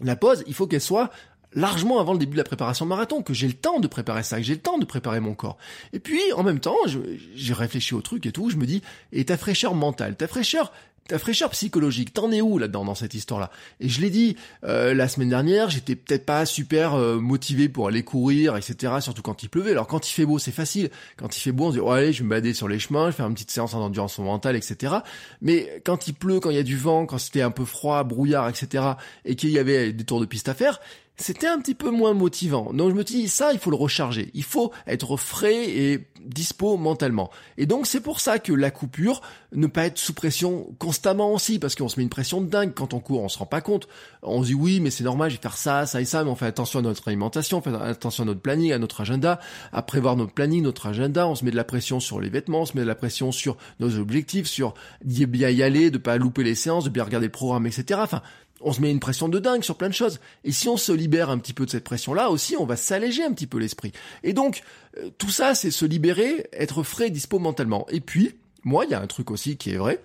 la pause, il faut qu'elle soit largement avant le début de la préparation marathon, que j'ai le temps de préparer ça, que j'ai le temps de préparer mon corps. Et puis, en même temps, j'ai réfléchi au truc et tout, je me dis, et ta fraîcheur mentale, ta fraîcheur ta fraîcheur psychologique, t'en es où là-dedans dans cette histoire-là? Et je l'ai dit euh, la semaine dernière, j'étais peut-être pas super euh, motivé pour aller courir, etc. Surtout quand il pleuvait. Alors quand il fait beau, c'est facile. Quand il fait beau, on se dit oh, allez, je vais me balader sur les chemins, je vais faire une petite séance en endurance mentale, etc. Mais quand il pleut, quand il y a du vent, quand c'était un peu froid, brouillard, etc. Et qu'il y avait des tours de piste à faire, c'était un petit peu moins motivant. Donc je me dis ça, il faut le recharger. Il faut être frais et dispo mentalement. Et donc c'est pour ça que la coupure, ne pas être sous pression constamment aussi, parce qu'on se met une pression de dingue quand on court, on se rend pas compte. On se dit oui, mais c'est normal, je vais faire ça, ça et ça, mais on fait attention à notre alimentation, on fait attention à notre planning, à notre agenda, à prévoir notre planning, notre agenda, on se met de la pression sur les vêtements, on se met de la pression sur nos objectifs, sur bien y aller, de pas louper les séances, de bien regarder le programme, etc. Enfin, on se met une pression de dingue sur plein de choses. Et si on se libère un petit peu de cette pression-là aussi, on va s'alléger un petit peu l'esprit. Et donc, euh, tout ça, c'est se libérer, être frais dispo mentalement. Et puis, moi, il y a un truc aussi qui est vrai,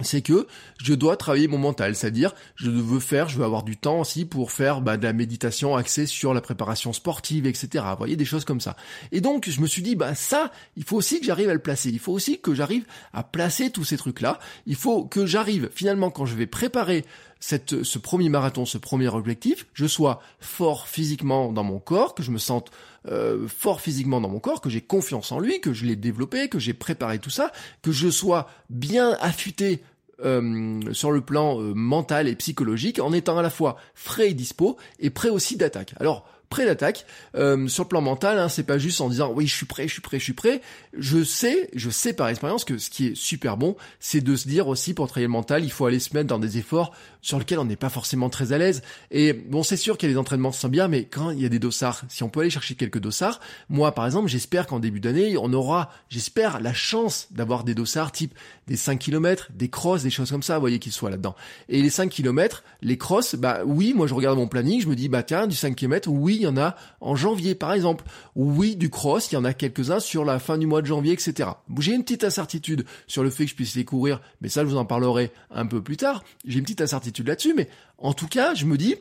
c'est que je dois travailler mon mental, c'est-à-dire je veux faire, je veux avoir du temps aussi pour faire bah, de la méditation axée sur la préparation sportive, etc. Vous voyez des choses comme ça. Et donc je me suis dit bah ça, il faut aussi que j'arrive à le placer. Il faut aussi que j'arrive à placer tous ces trucs-là. Il faut que j'arrive finalement quand je vais préparer ce premier marathon, ce premier objectif, je sois fort physiquement dans mon corps, que je me sente euh, fort physiquement dans mon corps, que j'ai confiance en lui, que je l'ai développé, que j'ai préparé tout ça, que je sois bien affûté euh, sur le plan euh, mental et psychologique, en étant à la fois frais et dispo, et prêt aussi d'attaque. Alors, prêt d'attaque. Euh, sur le plan mental, hein, c'est pas juste en disant oui je suis prêt, je suis prêt, je suis prêt. Je sais, je sais par expérience que ce qui est super bon, c'est de se dire aussi pour travailler le mental, il faut aller se mettre dans des efforts sur lesquels on n'est pas forcément très à l'aise. Et bon, c'est sûr qu'il y a des entraînements qui sont bien, mais quand il y a des dossards, si on peut aller chercher quelques dossards, moi par exemple, j'espère qu'en début d'année, on aura, j'espère, la chance d'avoir des dossards type des 5 km, des crosses, des choses comme ça, vous voyez qu'ils soient là-dedans. Et les 5 km, les crosses, bah oui, moi je regarde mon planning, je me dis bah tiens, du 5 km, oui, il y en a en janvier par exemple. Oui, du cross, il y en a quelques-uns sur la fin du mois de janvier, etc. J'ai une petite incertitude sur le fait que je puisse les courir, mais ça je vous en parlerai un peu plus tard. J'ai une petite incertitude là-dessus, mais en tout cas, je me dis,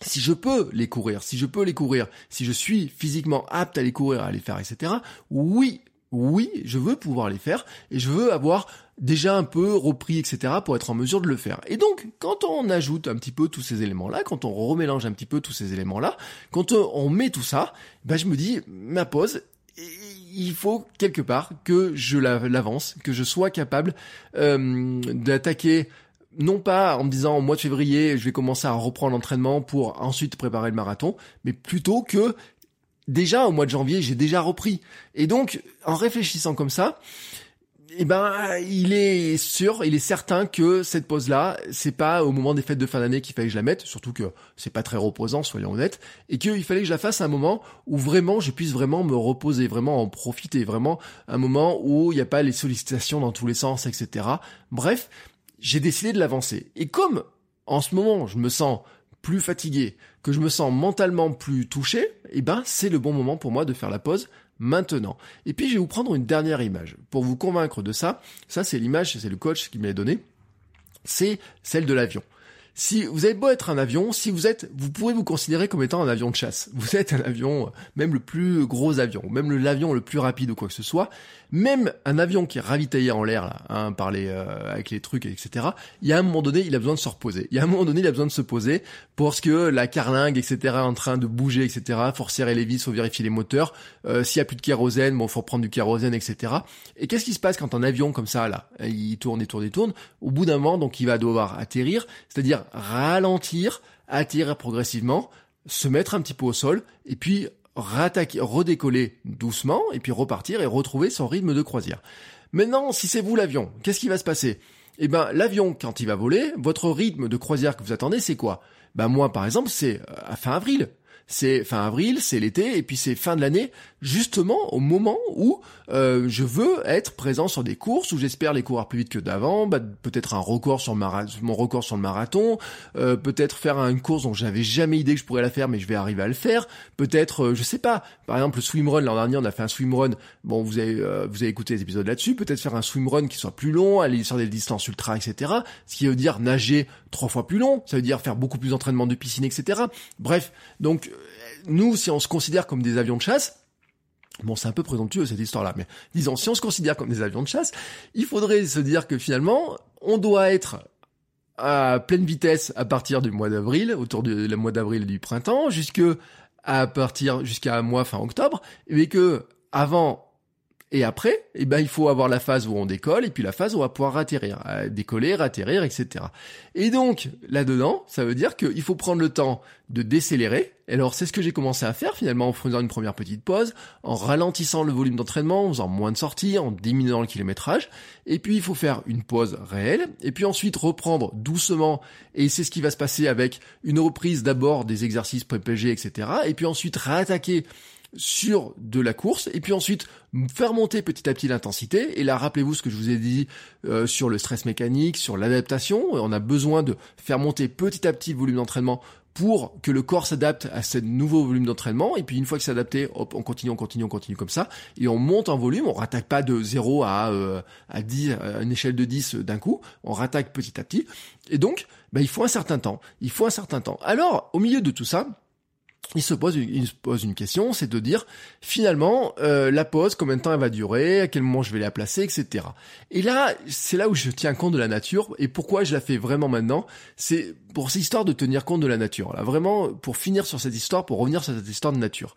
si je peux les courir, si je peux les courir, si je suis physiquement apte à les courir, à les faire, etc., oui, oui, je veux pouvoir les faire et je veux avoir déjà un peu repris, etc., pour être en mesure de le faire. Et donc, quand on ajoute un petit peu tous ces éléments-là, quand on remélange un petit peu tous ces éléments-là, quand on met tout ça, ben je me dis, ma pause, il faut quelque part que je l'avance, que je sois capable euh, d'attaquer non pas en me disant au mois de février je vais commencer à reprendre l'entraînement pour ensuite préparer le marathon, mais plutôt que déjà au mois de janvier j'ai déjà repris. Et donc en réfléchissant comme ça, eh ben, il est sûr, il est certain que cette pause-là, c'est pas au moment des fêtes de fin d'année qu'il fallait que je la mette, surtout que c'est pas très reposant, soyons honnêtes, et qu'il fallait que je la fasse à un moment où vraiment je puisse vraiment me reposer, vraiment en profiter, vraiment un moment où il n'y a pas les sollicitations dans tous les sens, etc. Bref, j'ai décidé de l'avancer. Et comme en ce moment je me sens plus fatigué, que je me sens mentalement plus touché, eh ben c'est le bon moment pour moi de faire la pause maintenant. Et puis je vais vous prendre une dernière image pour vous convaincre de ça. Ça c'est l'image, c'est le coach qui me l'a donné. C'est celle de l'avion si vous avez beau être un avion, si vous êtes, vous pourrez vous considérer comme étant un avion de chasse. Vous êtes un avion, même le plus gros avion, même l'avion le plus rapide ou quoi que ce soit, même un avion qui est ravitaillé en l'air là, hein, par les, euh, avec les trucs, etc. Il y a un moment donné, il a besoin de se reposer. Il y a un moment donné, il a besoin de se poser parce que la carlingue, etc. est en train de bouger, etc. Faut serrer les vis, faut vérifier les moteurs. Euh, S'il y a plus de kérosène, bon, faut prendre du kérosène, etc. Et qu'est-ce qui se passe quand un avion comme ça là, il tourne, il tourne, il tourne? Au bout d'un moment, donc il va devoir atterrir, c'est-à-dire ralentir, atterrir progressivement, se mettre un petit peu au sol, et puis rattaquer, redécoller doucement, et puis repartir et retrouver son rythme de croisière. Maintenant, si c'est vous l'avion, qu'est-ce qui va se passer? Eh ben, l'avion, quand il va voler, votre rythme de croisière que vous attendez, c'est quoi? Ben moi, par exemple, c'est euh, à fin avril c'est fin avril, c'est l'été, et puis c'est fin de l'année, justement au moment où euh, je veux être présent sur des courses, où j'espère les courir plus vite que d'avant, bah, peut-être un record sur mon record sur le marathon, euh, peut-être faire une course dont j'avais jamais idée que je pourrais la faire, mais je vais arriver à le faire, peut-être, euh, je sais pas, par exemple le swimrun, l'an dernier on a fait un swimrun, bon vous avez, vous avez écouté les épisodes là-dessus, peut-être faire un swimrun qui soit plus long, aller sur des distances ultra, etc., ce qui veut dire nager trois fois plus long, ça veut dire faire beaucoup plus d'entraînement de piscine, etc. Bref, donc nous, si on se considère comme des avions de chasse, Bon, c'est un peu présomptueux cette histoire-là, mais disons, si on se considère comme des avions de chasse, il faudrait se dire que finalement, on doit être à pleine vitesse à partir du mois d'avril, autour du mois d'avril du printemps, jusque à partir jusqu'à mois fin octobre, et que avant et après, eh ben, il faut avoir la phase où on décolle et puis la phase où on va pouvoir atterrir, euh, décoller, atterrir, etc. Et donc, là-dedans, ça veut dire qu'il faut prendre le temps de décélérer. alors, c'est ce que j'ai commencé à faire finalement en faisant une première petite pause, en ralentissant le volume d'entraînement, en faisant moins de sorties, en diminuant le kilométrage. Et puis, il faut faire une pause réelle. Et puis ensuite, reprendre doucement. Et c'est ce qui va se passer avec une reprise d'abord des exercices PPG, etc. Et puis ensuite, réattaquer sur de la course et puis ensuite faire monter petit à petit l'intensité. Et là rappelez-vous ce que je vous ai dit euh, sur le stress mécanique, sur l'adaptation, on a besoin de faire monter petit à petit le volume d'entraînement pour que le corps s'adapte à ce nouveau volume d'entraînement. Et puis une fois que c'est adapté, hop, on continue, on continue, on continue comme ça. Et on monte en volume, on rattaque pas de 0 à euh, à 10 à une échelle de 10 d'un coup, on rattaque petit à petit. Et donc bah, il faut un certain temps, il faut un certain temps. Alors au milieu de tout ça, il se pose, il se pose une question, c'est de dire finalement euh, la pause, combien de temps elle va durer, à quel moment je vais la placer, etc. Et là, c'est là où je tiens compte de la nature et pourquoi je la fais vraiment maintenant. C'est pour cette histoire de tenir compte de la nature. Là, vraiment, pour finir sur cette histoire, pour revenir sur cette histoire de nature.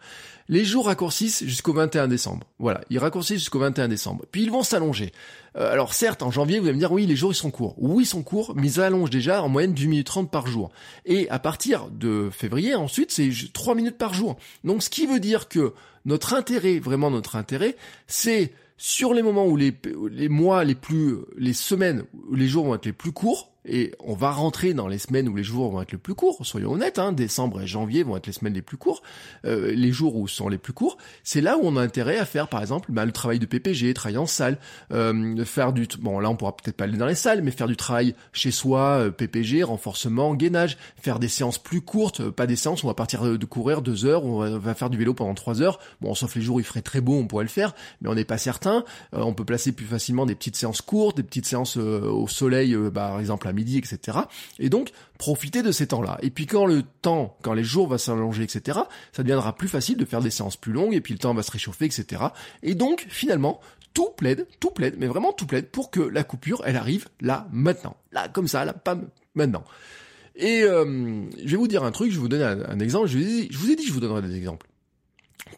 Les jours raccourcissent jusqu'au 21 décembre. Voilà, ils raccourcissent jusqu'au 21 décembre. Puis ils vont s'allonger. Euh, alors certes, en janvier, vous allez me dire, oui, les jours ils sont courts. Oui, ils sont courts, mais ils allongent déjà en moyenne du minute 30 par jour. Et à partir de février, ensuite, c'est 3 minutes par jour. Donc ce qui veut dire que notre intérêt, vraiment notre intérêt, c'est sur les moments où les, les mois les plus, les semaines, les jours vont être les plus courts, et on va rentrer dans les semaines où les jours vont être les plus courts, soyons honnêtes, hein, décembre et janvier vont être les semaines les plus courts, euh, les jours où sont les plus courts, c'est là où on a intérêt à faire par exemple bah, le travail de PPG, travailler en salle, euh, faire du... Bon là on pourra peut-être pas aller dans les salles, mais faire du travail chez soi, euh, PPG, renforcement, gainage, faire des séances plus courtes, euh, pas des séances où on va partir de courir deux heures, on va, faire du vélo pendant trois heures, bon sauf les jours où il ferait très beau on pourrait le faire, mais on n'est pas certain, on peut placer plus facilement des petites séances courtes, des petites séances au soleil, bah, par exemple midi, etc. Et donc, profiter de ces temps-là. Et puis quand le temps, quand les jours vont s'allonger, etc., ça deviendra plus facile de faire des séances plus longues, et puis le temps va se réchauffer, etc. Et donc, finalement, tout plaide, tout plaide, mais vraiment tout plaide pour que la coupure, elle arrive là, maintenant. Là, comme ça, là, pas maintenant. Et euh, je vais vous dire un truc, je vais vous donner un, exemple, je vous, ai dit, je vous ai dit je vous donnerais des exemples.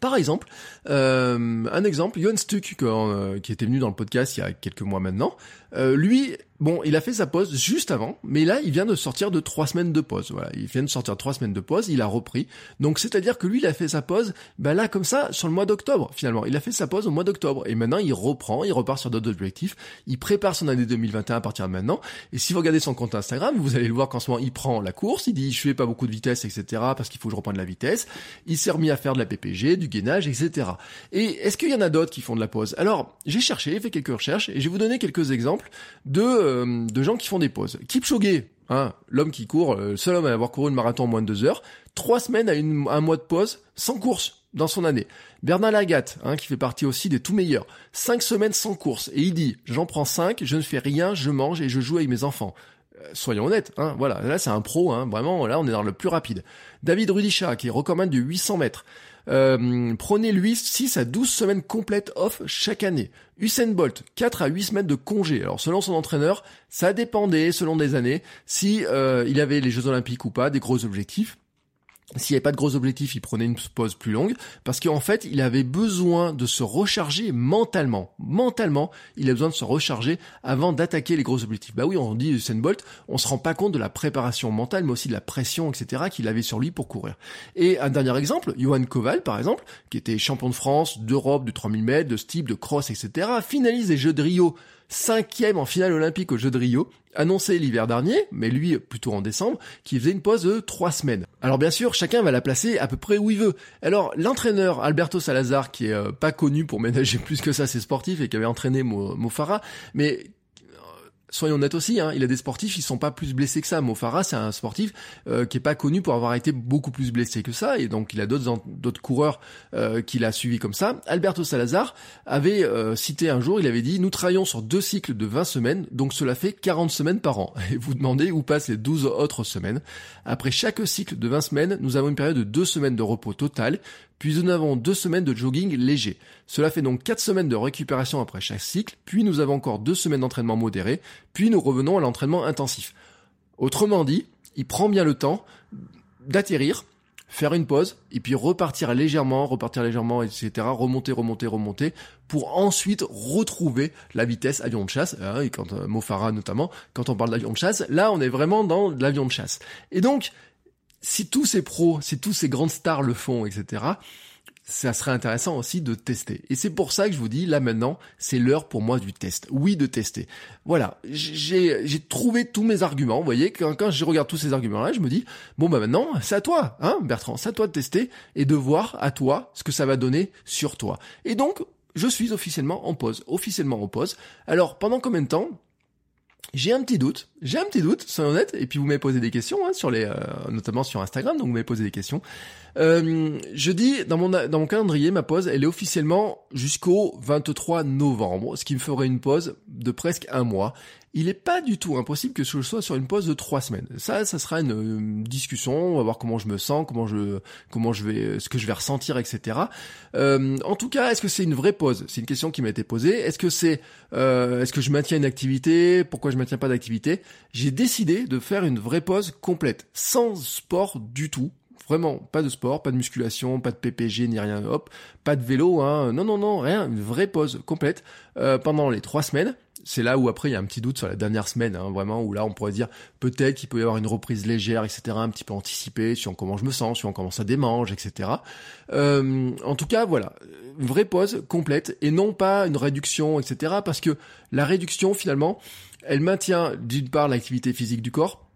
Par exemple, euh, un exemple, Johan Stuck, euh, qui était venu dans le podcast il y a quelques mois maintenant, euh, lui, bon, il a fait sa pause juste avant, mais là, il vient de sortir de trois semaines de pause. Voilà, il vient de sortir de trois semaines de pause, il a repris. Donc, c'est-à-dire que lui, il a fait sa pause, ben là, comme ça, sur le mois d'octobre, finalement. Il a fait sa pause au mois d'octobre. Et maintenant, il reprend, il repart sur d'autres objectifs. Il prépare son année 2021 à partir de maintenant. Et si vous regardez son compte Instagram, vous allez le voir qu'en ce moment, il prend la course, il dit, je fais pas beaucoup de vitesse, etc., parce qu'il faut que je reprenne la vitesse. Il s'est remis à faire de la PPG, du gainage, etc. Et est-ce qu'il y en a d'autres qui font de la pause? Alors, j'ai cherché, fait quelques recherches, et je vais vous donner quelques exemples de, euh, de gens qui font des pauses. Kipchoge, hein, l'homme qui court, le seul homme à avoir couru une marathon en moins de deux heures, trois semaines à un mois de pause, sans course dans son année. Bernard Lagat, hein, qui fait partie aussi des tout meilleurs, cinq semaines sans course, et il dit, j'en prends cinq, je ne fais rien, je mange et je joue avec mes enfants. Euh, soyons honnêtes, hein, voilà, là c'est un pro, hein, vraiment, là on est dans le plus rapide. David Rudisha, qui est recordman de 800 mètres, euh, prenez lui 6 à 12 semaines complètes off chaque année. Usain Bolt, 4 à 8 semaines de congé. Alors selon son entraîneur, ça dépendait selon des années si euh, il avait les Jeux Olympiques ou pas, des gros objectifs s'il n'y avait pas de gros objectifs, il prenait une pause plus longue, parce qu'en fait, il avait besoin de se recharger mentalement. Mentalement, il a besoin de se recharger avant d'attaquer les gros objectifs. Bah oui, on dit Usain Bolt, on se rend pas compte de la préparation mentale, mais aussi de la pression, etc., qu'il avait sur lui pour courir. Et un dernier exemple, Johan Koval, par exemple, qui était champion de France, d'Europe, de 3000 mètres, de steep, de cross, etc., finalise les Jeux de Rio cinquième en finale olympique aux Jeux de Rio, annoncé l'hiver dernier, mais lui plutôt en décembre, qui faisait une pause de trois semaines. Alors bien sûr, chacun va la placer à peu près où il veut. Alors l'entraîneur Alberto Salazar, qui est euh, pas connu pour ménager plus que ça ses sportifs et qui avait entraîné Mo, Mo mais soyons honnêtes aussi, hein, il a des sportifs, ils sont pas plus blessés que ça. Mo Farah, c'est un sportif euh, qui est pas connu pour avoir été beaucoup plus blessé que ça, et donc il a d'autres d'autres coureurs euh, qu'il a comme ça. Alberto Salazar avait euh, cité un jour, il avait dit, nous travaillons sur deux cycles de 20 semaines, donc cela fait 40 semaines par an. Et vous demandez où passent les 12 autres semaines. Après chaque cycle de 20 semaines, nous avons une période de deux semaines de repos total, puis nous avons deux semaines de jogging léger. Cela fait donc quatre semaines de récupération après chaque cycle, puis nous avons encore deux semaines d'entraînement modéré, puis nous revenons à l'entraînement intensif. Autrement dit, il prend bien le temps d'atterrir, faire une pause, et puis repartir légèrement, repartir légèrement, etc., remonter, remonter, remonter, pour ensuite retrouver la vitesse avion de chasse, hein, et quand euh, Mofara notamment, quand on parle d'avion de chasse, là on est vraiment dans l'avion de chasse. Et donc, si tous ces pros, si tous ces grandes stars le font, etc., ça serait intéressant aussi de tester. Et c'est pour ça que je vous dis, là maintenant, c'est l'heure pour moi du test. Oui, de tester. Voilà, j'ai trouvé tous mes arguments. Vous voyez, quand, quand je regarde tous ces arguments-là, je me dis, bon bah maintenant, c'est à toi, hein, Bertrand, c'est à toi de tester et de voir à toi ce que ça va donner sur toi. Et donc, je suis officiellement en pause, officiellement en pause. Alors, pendant combien de temps? J'ai un petit doute, j'ai un petit doute, soyons honnêtes, et puis vous m'avez posé des questions, hein, sur les, euh, notamment sur Instagram, donc vous m'avez posé des questions. Euh, je dis, dans mon, dans mon calendrier, ma pause, elle est officiellement jusqu'au 23 novembre, ce qui me ferait une pause de presque un mois il n'est pas du tout impossible que je sois sur une pause de trois semaines. Ça, ça sera une, discussion. On va voir comment je me sens, comment je, comment je vais, ce que je vais ressentir, etc. Euh, en tout cas, est-ce que c'est une vraie pause? C'est une question qui m'a été posée. Est-ce que c'est, euh, est-ce que je maintiens une activité? Pourquoi je maintiens pas d'activité? J'ai décidé de faire une vraie pause complète, sans sport du tout. Vraiment, pas de sport, pas de musculation, pas de PPG ni rien, hop, pas de vélo, hein. non, non, non, rien, une vraie pause complète euh, pendant les trois semaines c'est là où après il y a un petit doute sur la dernière semaine, hein, vraiment, où là on pourrait dire peut-être qu'il peut y avoir une reprise légère, etc., un petit peu anticipée sur comment je me sens, sur comment ça démange, etc. Euh, en tout cas, voilà, une vraie pause complète et non pas une réduction, etc., parce que la réduction finalement, elle maintient d'une part l'activité physique du corps,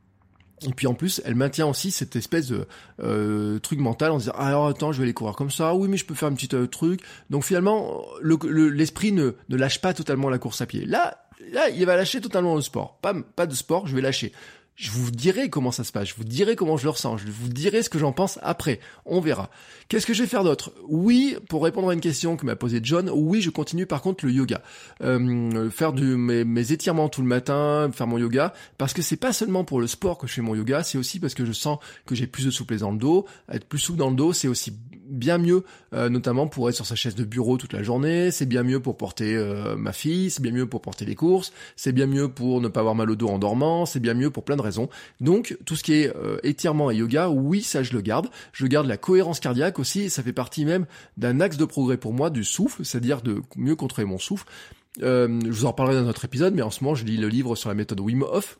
et puis en plus, elle maintient aussi cette espèce de euh, truc mental en se disant alors attends, je vais aller courir comme ça. Oui, mais je peux faire un petit euh, truc. Donc finalement, l'esprit ne, ne lâche pas totalement la course à pied. Là, là, il va lâcher totalement le sport. Pas, pas de sport, je vais lâcher. Je vous dirai comment ça se passe, je vous dirai comment je le ressens, je vous dirai ce que j'en pense après. On verra. Qu'est-ce que je vais faire d'autre? Oui, pour répondre à une question que m'a posée John, oui, je continue par contre le yoga. Euh, faire du, mes, étirements tout le matin, faire mon yoga, parce que c'est pas seulement pour le sport que je fais mon yoga, c'est aussi parce que je sens que j'ai plus de souplesse dans le dos. Être plus souple dans le dos, c'est aussi bien mieux, euh, notamment pour être sur sa chaise de bureau toute la journée, c'est bien mieux pour porter euh, ma fille, c'est bien mieux pour porter les courses, c'est bien mieux pour ne pas avoir mal au dos en dormant, c'est bien mieux pour plein de raisons. Donc tout ce qui est euh, étirement et yoga, oui, ça je le garde. Je garde la cohérence cardiaque aussi, ça fait partie même d'un axe de progrès pour moi du souffle, c'est-à-dire de mieux contrôler mon souffle. je vous en reparlerai dans notre épisode, mais en ce moment je lis le livre sur la méthode Wim Hof,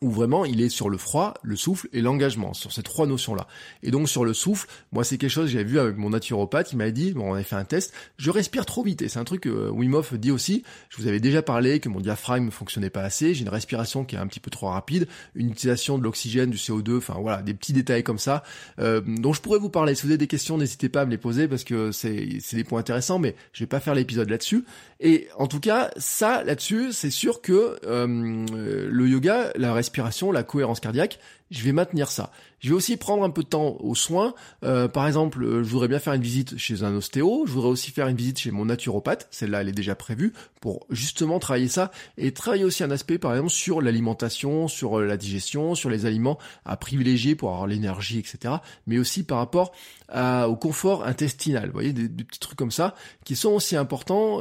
où vraiment il est sur le froid, le souffle et l'engagement, sur ces trois notions-là. Et donc sur le souffle, moi c'est quelque chose que j'avais vu avec mon naturopathe, il m'a dit, bon on avait fait un test, je respire trop vite, et c'est un truc que euh, Wim dit aussi, je vous avais déjà parlé que mon diaphragme fonctionnait pas assez, j'ai une respiration qui est un petit peu trop rapide, une utilisation de l'oxygène, du CO2, enfin voilà, des petits détails comme ça, euh, dont je pourrais vous parler. Si vous avez des questions, n'hésitez pas à me les poser parce que c'est des points intéressants, mais je vais pas faire l'épisode là-dessus. Et en tout cas, ça là-dessus, c'est sûr que euh, le yoga, la respiration, la cohérence cardiaque, je vais maintenir ça. Je vais aussi prendre un peu de temps aux soins. Euh, par exemple, euh, je voudrais bien faire une visite chez un ostéo. Je voudrais aussi faire une visite chez mon naturopathe. Celle-là, elle est déjà prévue pour justement travailler ça et travailler aussi un aspect, par exemple, sur l'alimentation, sur euh, la digestion, sur les aliments à privilégier pour avoir l'énergie, etc. Mais aussi par rapport au confort intestinal. Vous voyez, des, petits trucs comme ça qui sont aussi importants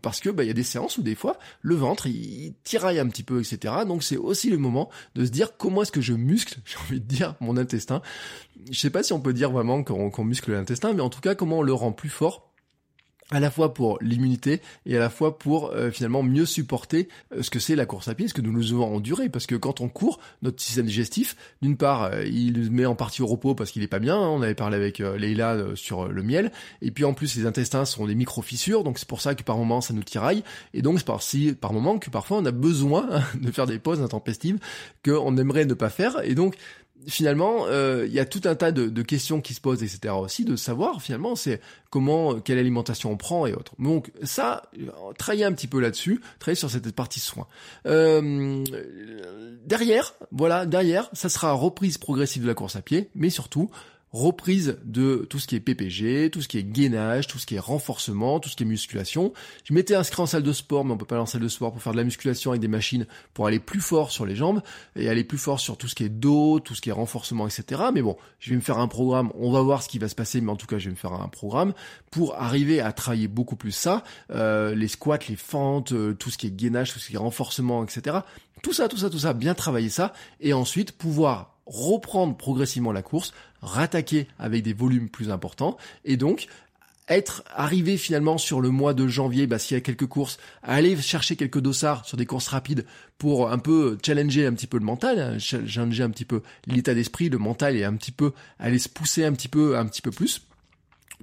parce que bah, il y a des séances où des fois le ventre il, il tiraille un petit peu, etc. Donc c'est aussi le moment de se dire comment est-ce que je muscle, j'ai envie de dire, mon intestin. Je sais pas si on peut dire vraiment qu'on muscle l'intestin, mais en tout cas comment on le rend plus fort à la fois pour l'immunité et à la fois pour euh, finalement mieux supporter euh, ce que c'est la course à pied, ce que nous nous devons endurer. Parce que quand on court, notre système digestif, d'une part, euh, il met en partie au repos parce qu'il est pas bien. Hein, on avait parlé avec Leila sur le miel. Et puis en plus, les intestins sont des micro-fissures, donc c'est pour ça que par moment ça nous tiraille. Et donc c'est par, si, par moment que parfois on a besoin de faire des pauses intempestives qu'on aimerait ne pas faire. Et donc finalement, euh, il y a tout un tas de, questions qui se posent, etc. aussi, de savoir finalement, c'est comment, quelle alimentation on prend et autres. Donc ça, travailler un petit peu là-dessus, travailler sur cette partie soins. Euh, derrière, voilà, derrière, ça sera reprise progressive de la course à pied, mais surtout reprise de tout ce qui est PPG, tout ce qui est gainage, tout ce qui est renforcement, tout ce qui est musculation. Je m'étais inscrit en salle de sport, mais on peut pas aller en salle de sport pour faire de la musculation avec des machines pour aller plus fort sur les jambes et aller plus fort sur tout ce qui est dos, tout ce qui est renforcement, etc. Mais bon, je vais me faire un programme, on va voir ce qui va se passer, mais en tout cas, je vais me faire un programme pour arriver à travailler beaucoup plus ça, euh, les squats, les fentes, euh, tout ce qui est gainage, tout ce qui est renforcement, etc. Tout ça, tout ça, tout ça, bien travailler ça, et ensuite pouvoir reprendre progressivement la course, rattaquer avec des volumes plus importants, et donc être arrivé finalement sur le mois de janvier, bah, s'il y a quelques courses, aller chercher quelques dossards sur des courses rapides pour un peu challenger un petit peu le mental, hein, challenger un petit peu l'état d'esprit, le mental et un petit peu aller se pousser un petit peu, un petit peu plus.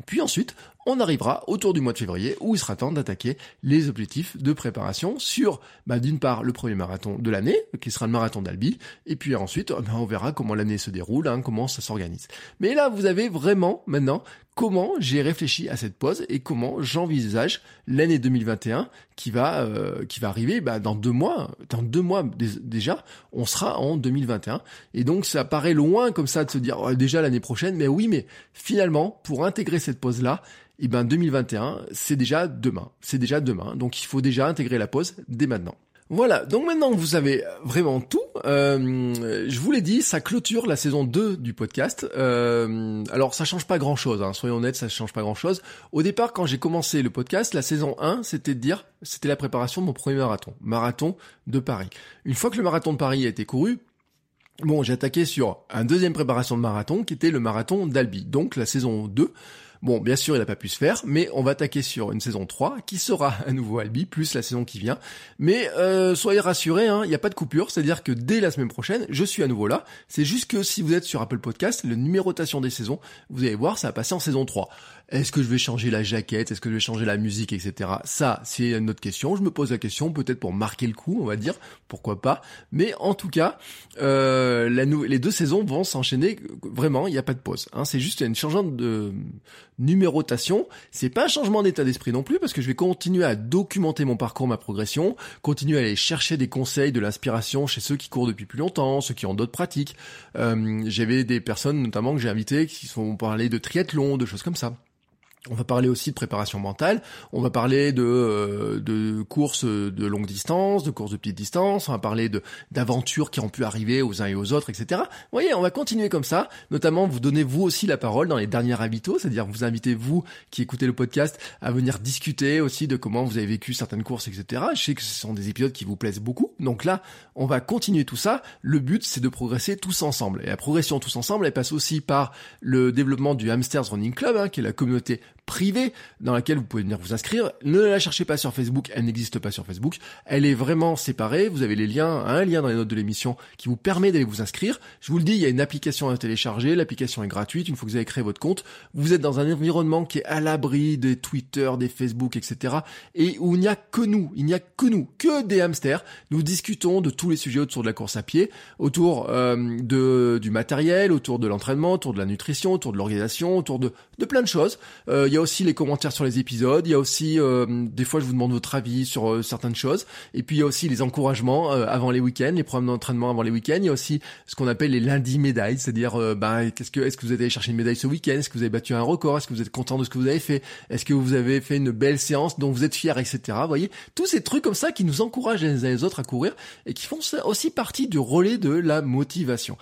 Puis ensuite, on arrivera autour du mois de février où il sera temps d'attaquer les objectifs de préparation sur, bah, d'une part, le premier marathon de l'année, qui sera le marathon d'Albi, et puis ensuite, bah, on verra comment l'année se déroule, hein, comment ça s'organise. Mais là, vous avez vraiment maintenant comment j'ai réfléchi à cette pause et comment j'envisage l'année 2021 qui va euh, qui va arriver bah, dans deux mois. Dans deux mois déjà, on sera en 2021 et donc ça paraît loin comme ça de se dire oh, déjà l'année prochaine, mais oui, mais finalement pour intégrer cette pause là, et eh ben 2021 c'est déjà demain, c'est déjà demain, donc il faut déjà intégrer la pause dès maintenant. Voilà, donc maintenant vous savez vraiment tout. Euh, je vous l'ai dit, ça clôture la saison 2 du podcast. Euh, alors ça change pas grand chose, hein, soyons honnêtes, ça change pas grand chose. Au départ, quand j'ai commencé le podcast, la saison 1, c'était de dire, c'était la préparation de mon premier marathon, marathon de Paris. Une fois que le marathon de Paris a été couru, bon, j'ai attaqué sur un deuxième préparation de marathon qui était le marathon d'Albi, donc la saison 2. Bon, bien sûr, il n'a pas pu se faire, mais on va attaquer sur une saison 3 qui sera à nouveau Albi, plus la saison qui vient. Mais euh, soyez rassurés, hein, il n'y a pas de coupure, c'est-à-dire que dès la semaine prochaine, je suis à nouveau là. C'est juste que si vous êtes sur Apple Podcast, le numérotation des saisons, vous allez voir, ça va passer en saison 3. Est-ce que je vais changer la jaquette? Est-ce que je vais changer la musique, etc. Ça, c'est une autre question. Je me pose la question, peut-être pour marquer le coup, on va dire, pourquoi pas? Mais en tout cas, euh, les deux saisons vont s'enchaîner. Vraiment, il n'y a pas de pause. Hein. C'est juste une changement de numérotation. C'est pas un changement d'état d'esprit non plus, parce que je vais continuer à documenter mon parcours, ma progression, continuer à aller chercher des conseils, de l'inspiration chez ceux qui courent depuis plus longtemps, ceux qui ont d'autres pratiques. Euh, J'avais des personnes notamment que j'ai invitées qui sont parlé de triathlon, de choses comme ça. On va parler aussi de préparation mentale, on va parler de, euh, de courses de longue distance, de courses de petite distance, on va parler d'aventures qui ont pu arriver aux uns et aux autres, etc. Vous voyez, on va continuer comme ça, notamment vous donnez vous aussi la parole dans les derniers habitants, c'est-à-dire vous invitez vous qui écoutez le podcast à venir discuter aussi de comment vous avez vécu certaines courses, etc. Je sais que ce sont des épisodes qui vous plaisent beaucoup, donc là, on va continuer tout ça. Le but, c'est de progresser tous ensemble. Et la progression tous ensemble, elle passe aussi par le développement du Hamsters Running Club, hein, qui est la communauté privée dans laquelle vous pouvez venir vous inscrire. Ne la cherchez pas sur Facebook, elle n'existe pas sur Facebook. Elle est vraiment séparée. Vous avez les liens, un lien dans les notes de l'émission qui vous permet d'aller vous inscrire. Je vous le dis, il y a une application à télécharger. L'application est gratuite. Une fois que vous avez créé votre compte, vous êtes dans un environnement qui est à l'abri des Twitter, des Facebook, etc. Et où il n'y a que nous, il n'y a que nous, que des hamsters. Nous discutons de tous les sujets autour de la course à pied, autour euh, de du matériel, autour de l'entraînement, autour de la nutrition, autour de l'organisation, autour de, de plein de choses. Euh, a aussi les commentaires sur les épisodes, il y a aussi euh, des fois je vous demande votre avis sur euh, certaines choses, et puis il y a aussi les encouragements avant les week-ends, les programmes d'entraînement avant les week-ends, il y a aussi ce qu'on appelle les lundis médailles, c'est-à-dire bah, qu'est-ce que est-ce que vous avez allé chercher une médaille ce week-end, est-ce que vous avez battu un record, est-ce que vous êtes content de ce que vous avez fait, est-ce que vous avez fait une belle séance dont vous êtes fier, etc. Vous voyez, tous ces trucs comme ça qui nous encouragent les uns les autres à courir et qui font aussi partie du relais de la motivation.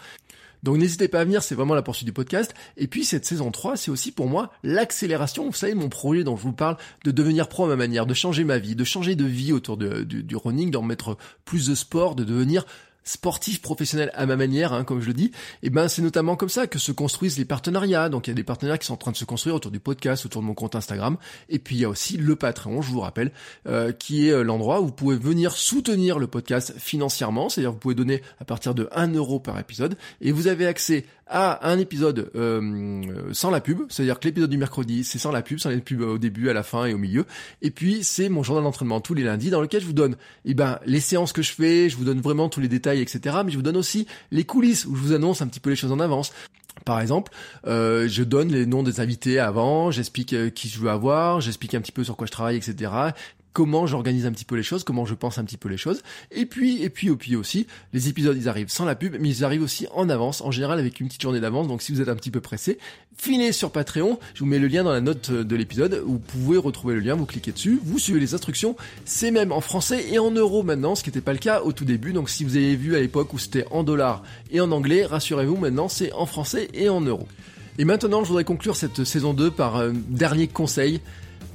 Donc n'hésitez pas à venir, c'est vraiment la poursuite du podcast. Et puis cette saison 3, c'est aussi pour moi l'accélération, vous savez, mon projet dont je vous parle, de devenir pro à ma manière, de changer ma vie, de changer de vie autour du, du running, d'en mettre plus de sport, de devenir sportif professionnel à ma manière, hein, comme je le dis, et eh ben c'est notamment comme ça que se construisent les partenariats. Donc il y a des partenaires qui sont en train de se construire autour du podcast, autour de mon compte Instagram, et puis il y a aussi le Patreon, je vous rappelle, euh, qui est euh, l'endroit où vous pouvez venir soutenir le podcast financièrement, c'est-à-dire vous pouvez donner à partir de 1 euro par épisode, et vous avez accès à un épisode euh, sans la pub, c'est-à-dire que l'épisode du mercredi c'est sans la pub, sans les pubs au début, à la fin et au milieu, et puis c'est mon journal d'entraînement tous les lundis dans lequel je vous donne, eh ben les séances que je fais, je vous donne vraiment tous les etc. Mais je vous donne aussi les coulisses où je vous annonce un petit peu les choses en avance. Par exemple, euh, je donne les noms des invités avant, j'explique euh, qui je veux avoir, j'explique un petit peu sur quoi je travaille, etc comment j'organise un petit peu les choses, comment je pense un petit peu les choses. Et puis, et puis, et puis aussi, les épisodes, ils arrivent sans la pub, mais ils arrivent aussi en avance, en général avec une petite journée d'avance. Donc si vous êtes un petit peu pressé, filez sur Patreon. Je vous mets le lien dans la note de l'épisode. Vous pouvez retrouver le lien, vous cliquez dessus, vous suivez les instructions. C'est même en français et en euros maintenant, ce qui n'était pas le cas au tout début. Donc si vous avez vu à l'époque où c'était en dollars et en anglais, rassurez-vous, maintenant c'est en français et en euros. Et maintenant, je voudrais conclure cette saison 2 par un dernier conseil.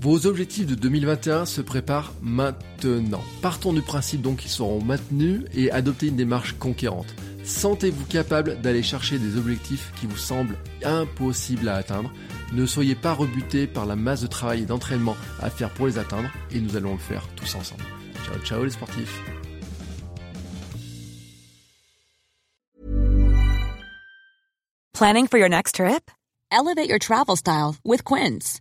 Vos objectifs de 2021 se préparent maintenant. Partons du principe donc qu'ils seront maintenus et adoptez une démarche conquérante. Sentez-vous capable d'aller chercher des objectifs qui vous semblent impossibles à atteindre. Ne soyez pas rebuté par la masse de travail et d'entraînement à faire pour les atteindre et nous allons le faire tous ensemble. Ciao ciao les sportifs. Planning for your next trip? Elevate your travel style with Quince.